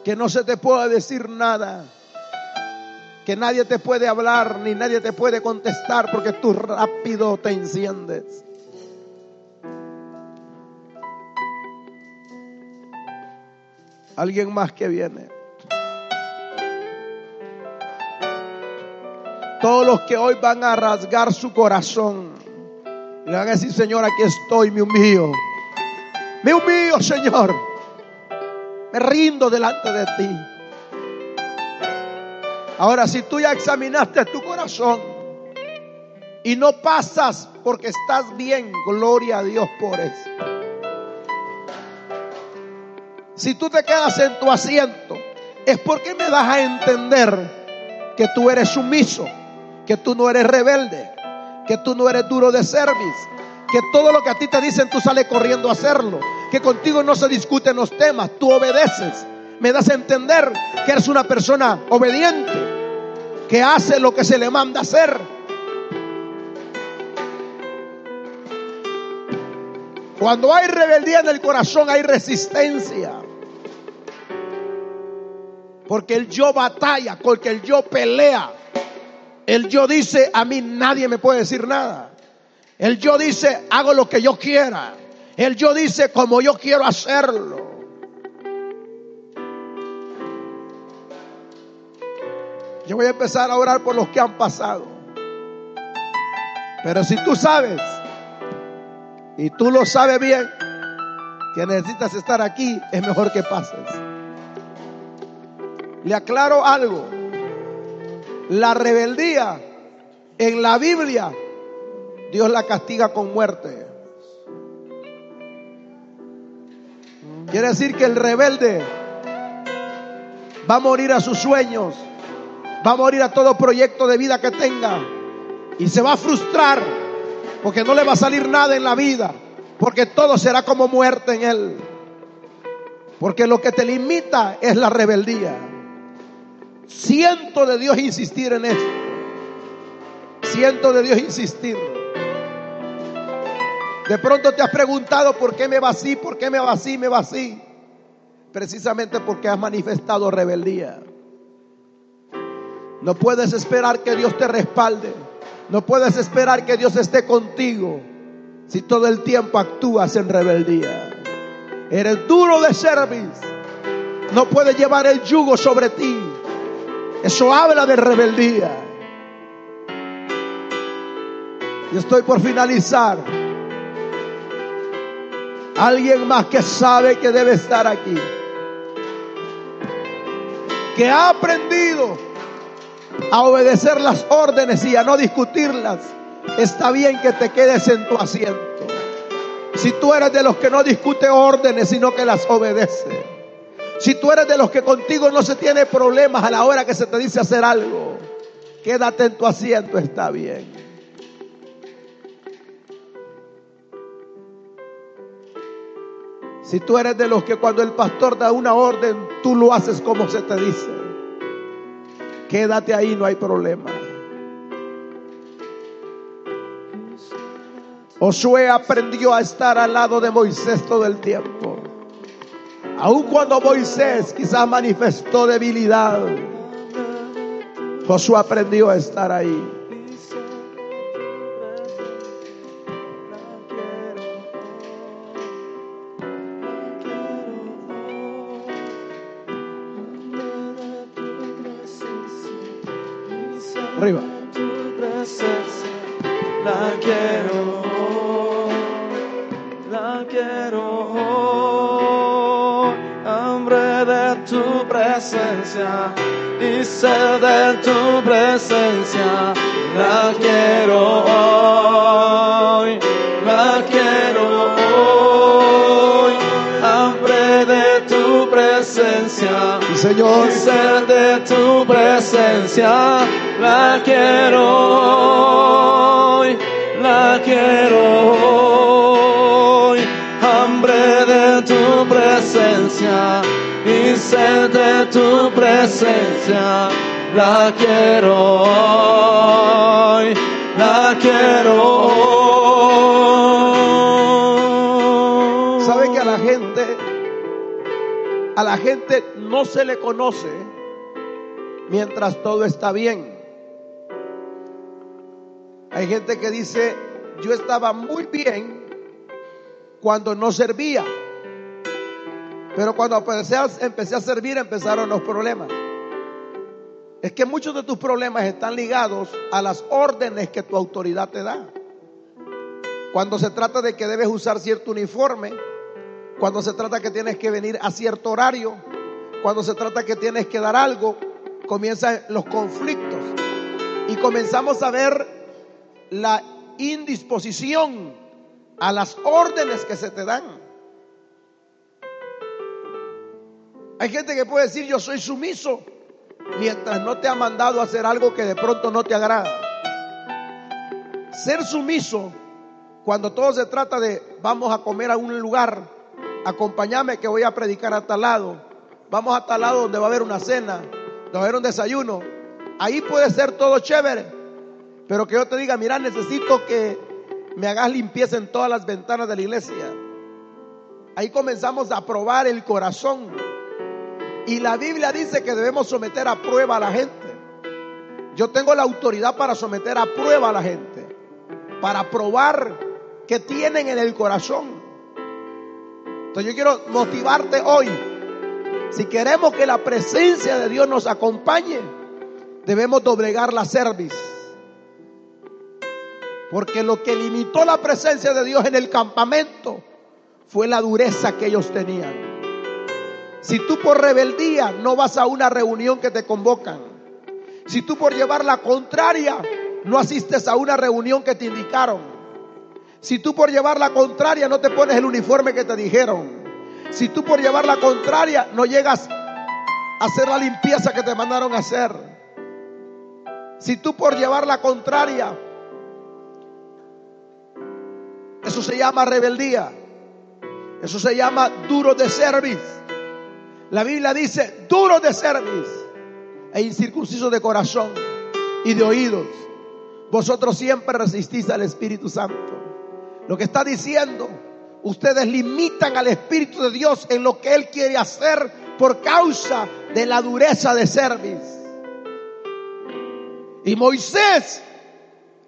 A: que no se te pueda decir nada, que nadie te puede hablar ni nadie te puede contestar porque tú rápido te enciendes. Alguien más que viene. Todos los que hoy van a rasgar su corazón. Le van a decir, Señor, aquí estoy, me humillo. Me humillo, Señor. Me rindo delante de ti. Ahora, si tú ya examinaste tu corazón y no pasas porque estás bien, gloria a Dios por eso. Si tú te quedas en tu asiento, es porque me das a entender que tú eres sumiso, que tú no eres rebelde, que tú no eres duro de service, que todo lo que a ti te dicen tú sales corriendo a hacerlo, que contigo no se discuten los temas, tú obedeces. Me das a entender que eres una persona obediente que hace lo que se le manda hacer. Cuando hay rebeldía en el corazón hay resistencia. Porque el yo batalla, porque el yo pelea. El yo dice, a mí nadie me puede decir nada. El yo dice, hago lo que yo quiera. El yo dice, como yo quiero hacerlo. Yo voy a empezar a orar por los que han pasado. Pero si tú sabes, y tú lo sabes bien, que necesitas estar aquí, es mejor que pases. Le aclaro algo. La rebeldía en la Biblia, Dios la castiga con muerte. Quiere decir que el rebelde va a morir a sus sueños va a morir a todo proyecto de vida que tenga y se va a frustrar porque no le va a salir nada en la vida, porque todo será como muerte en él. Porque lo que te limita es la rebeldía. Siento de Dios insistir en esto. Siento de Dios insistir. De pronto te has preguntado por qué me va así, por qué me va así, me va así. Precisamente porque has manifestado rebeldía. No puedes esperar que Dios te respalde. No puedes esperar que Dios esté contigo si todo el tiempo actúas en rebeldía. Eres duro de service. No puedes llevar el yugo sobre ti. Eso habla de rebeldía. Y estoy por finalizar. Alguien más que sabe que debe estar aquí. Que ha aprendido a obedecer las órdenes y a no discutirlas, está bien que te quedes en tu asiento. Si tú eres de los que no discute órdenes, sino que las obedece. Si tú eres de los que contigo no se tiene problemas a la hora que se te dice hacer algo, quédate en tu asiento, está bien. Si tú eres de los que cuando el pastor da una orden, tú lo haces como se te dice. Quédate ahí, no hay problema. Josué aprendió a estar al lado de Moisés todo el tiempo. Aun cuando Moisés quizás manifestó debilidad, Josué aprendió a estar ahí.
B: Presencia y sed de tu presencia, la quiero hoy, la quiero hoy. Hambre de tu presencia.
A: Señor,
B: Y sed de tu presencia, la quiero hoy, la quiero hoy. Hambre de tu presencia y sed de tu presencia, la quiero la quiero.
A: ¿sabe que a la gente, a la gente no se le conoce mientras todo está bien? Hay gente que dice, yo estaba muy bien cuando no servía. Pero cuando empecé a, servir empezaron los problemas. es que muchos de tus problemas están ligados a las órdenes que tu autoridad te da. Cuando se trata de que debes usar cierto uniforme, cuando se trata que tienes que venir a cierto horario, cuando se trata que tienes que dar algo, comienzan los conflictos y comenzamos a ver la indisposición a las órdenes que se te dan. Hay gente que puede decir yo soy sumiso mientras no te ha mandado hacer algo que de pronto no te agrada. Ser sumiso cuando todo se trata de vamos a comer a un lugar, acompáñame que voy a predicar a tal lado, vamos a tal lado donde va a haber una cena, donde va a haber un desayuno. Ahí puede ser todo chévere, pero que yo te diga, mira, necesito que me hagas limpieza en todas las ventanas de la iglesia. Ahí comenzamos a probar el corazón. Y la Biblia dice que debemos someter a prueba a la gente. Yo tengo la autoridad para someter a prueba a la gente, para probar que tienen en el corazón. Entonces yo quiero motivarte hoy. Si queremos que la presencia de Dios nos acompañe, debemos doblegar la cerviz. Porque lo que limitó la presencia de Dios en el campamento fue la dureza que ellos tenían. Si tú por rebeldía no vas a una reunión que te convocan, si tú por llevar la contraria no asistes a una reunión que te indicaron, si tú por llevar la contraria no te pones el uniforme que te dijeron, si tú por llevar la contraria no llegas a hacer la limpieza que te mandaron a hacer, si tú por llevar la contraria eso se llama rebeldía. Eso se llama duro de cerviz. La Biblia dice duro de cerviz e incircunciso de corazón y de oídos. Vosotros siempre resistís al Espíritu Santo. Lo que está diciendo, ustedes limitan al Espíritu de Dios en lo que Él quiere hacer por causa de la dureza de cerviz. Y Moisés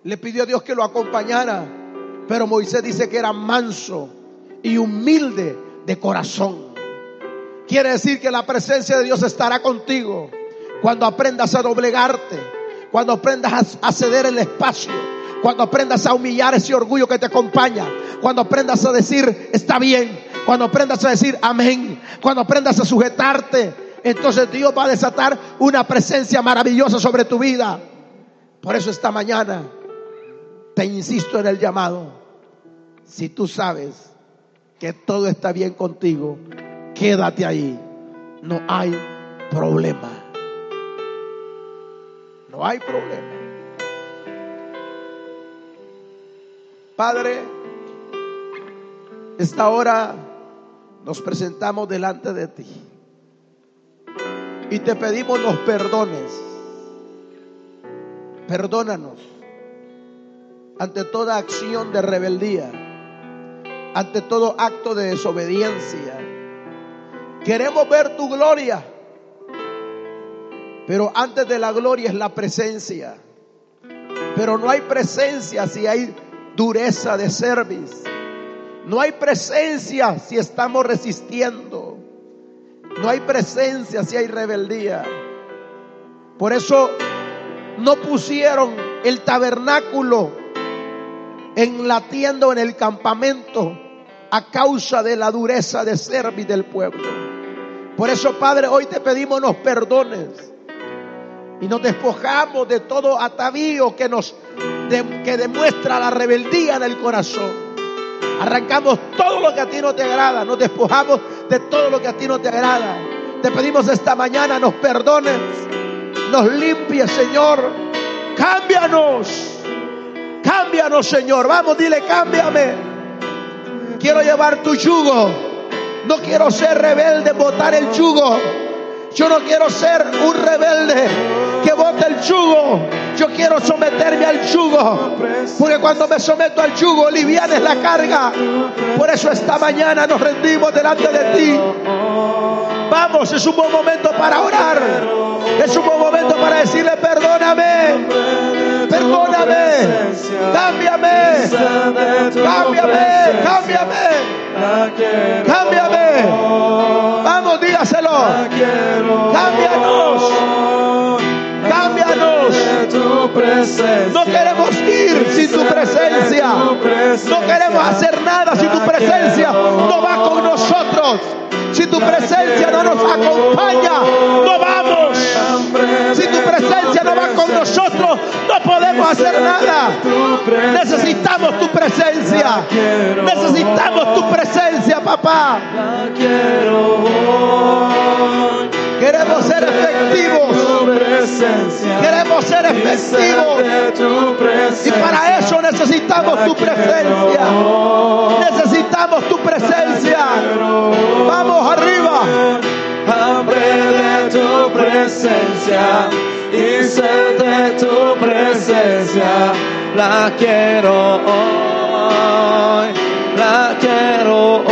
A: le pidió a Dios que lo acompañara pero Moisés dice que era manso y humilde de corazón. Quiere decir que la presencia de Dios estará contigo cuando aprendas a doblegarte, cuando aprendas a ceder el espacio, cuando aprendas a humillar ese orgullo que te acompaña, cuando aprendas a decir está bien, cuando aprendas a decir amén, cuando aprendas a sujetarte, entonces Dios va a desatar una presencia maravillosa sobre tu vida. Por eso esta mañana te insisto en el llamado si tú sabes que todo está bien contigo, quédate ahí. No hay problema. No hay problema. Padre, esta hora nos presentamos delante de ti y te pedimos los perdones. Perdónanos ante toda acción de rebeldía ante todo acto de desobediencia. Queremos ver tu gloria, pero antes de la gloria es la presencia. Pero no hay presencia si hay dureza de cerviz. No hay presencia si estamos resistiendo. No hay presencia si hay rebeldía. Por eso no pusieron el tabernáculo en la tienda o en el campamento a causa de la dureza de servir del pueblo. Por eso, Padre, hoy te pedimos nos perdones y nos despojamos de todo atavío que nos que demuestra la rebeldía en el corazón. Arrancamos todo lo que a ti no te agrada, nos despojamos de todo lo que a ti no te agrada. Te pedimos esta mañana nos perdones, nos limpies, Señor. Cámbianos Cámbianos, Señor. Vamos, dile, cámbiame. Quiero llevar tu yugo. No quiero ser rebelde, botar el yugo. Yo no quiero ser un rebelde que bote el yugo. Yo quiero someterme al yugo. Porque cuando me someto al yugo, liviana es la carga. Por eso esta mañana nos rendimos delante de ti. Vamos, es un buen momento para orar. Es un buen momento para decirle, perdóname. Perdóname. Cámbiame. Cámbiame. Cámbiame. Cámbiame. Vamos, dígaselo. Cámbianos. No queremos ir sin tu presencia. No queremos hacer nada si tu presencia no va con nosotros. Si tu presencia no nos acompaña, no vamos. Si tu presencia no va con nosotros, no podemos hacer nada. Necesitamos tu presencia. Necesitamos tu presencia, papá.
B: La quiero.
A: Queremos ser efectivos. Queremos ser efectivos. Y para eso necesitamos tu presencia. Necesitamos tu presencia. Vamos arriba.
B: Hambre de tu presencia y sed de tu presencia. La quiero hoy, la quiero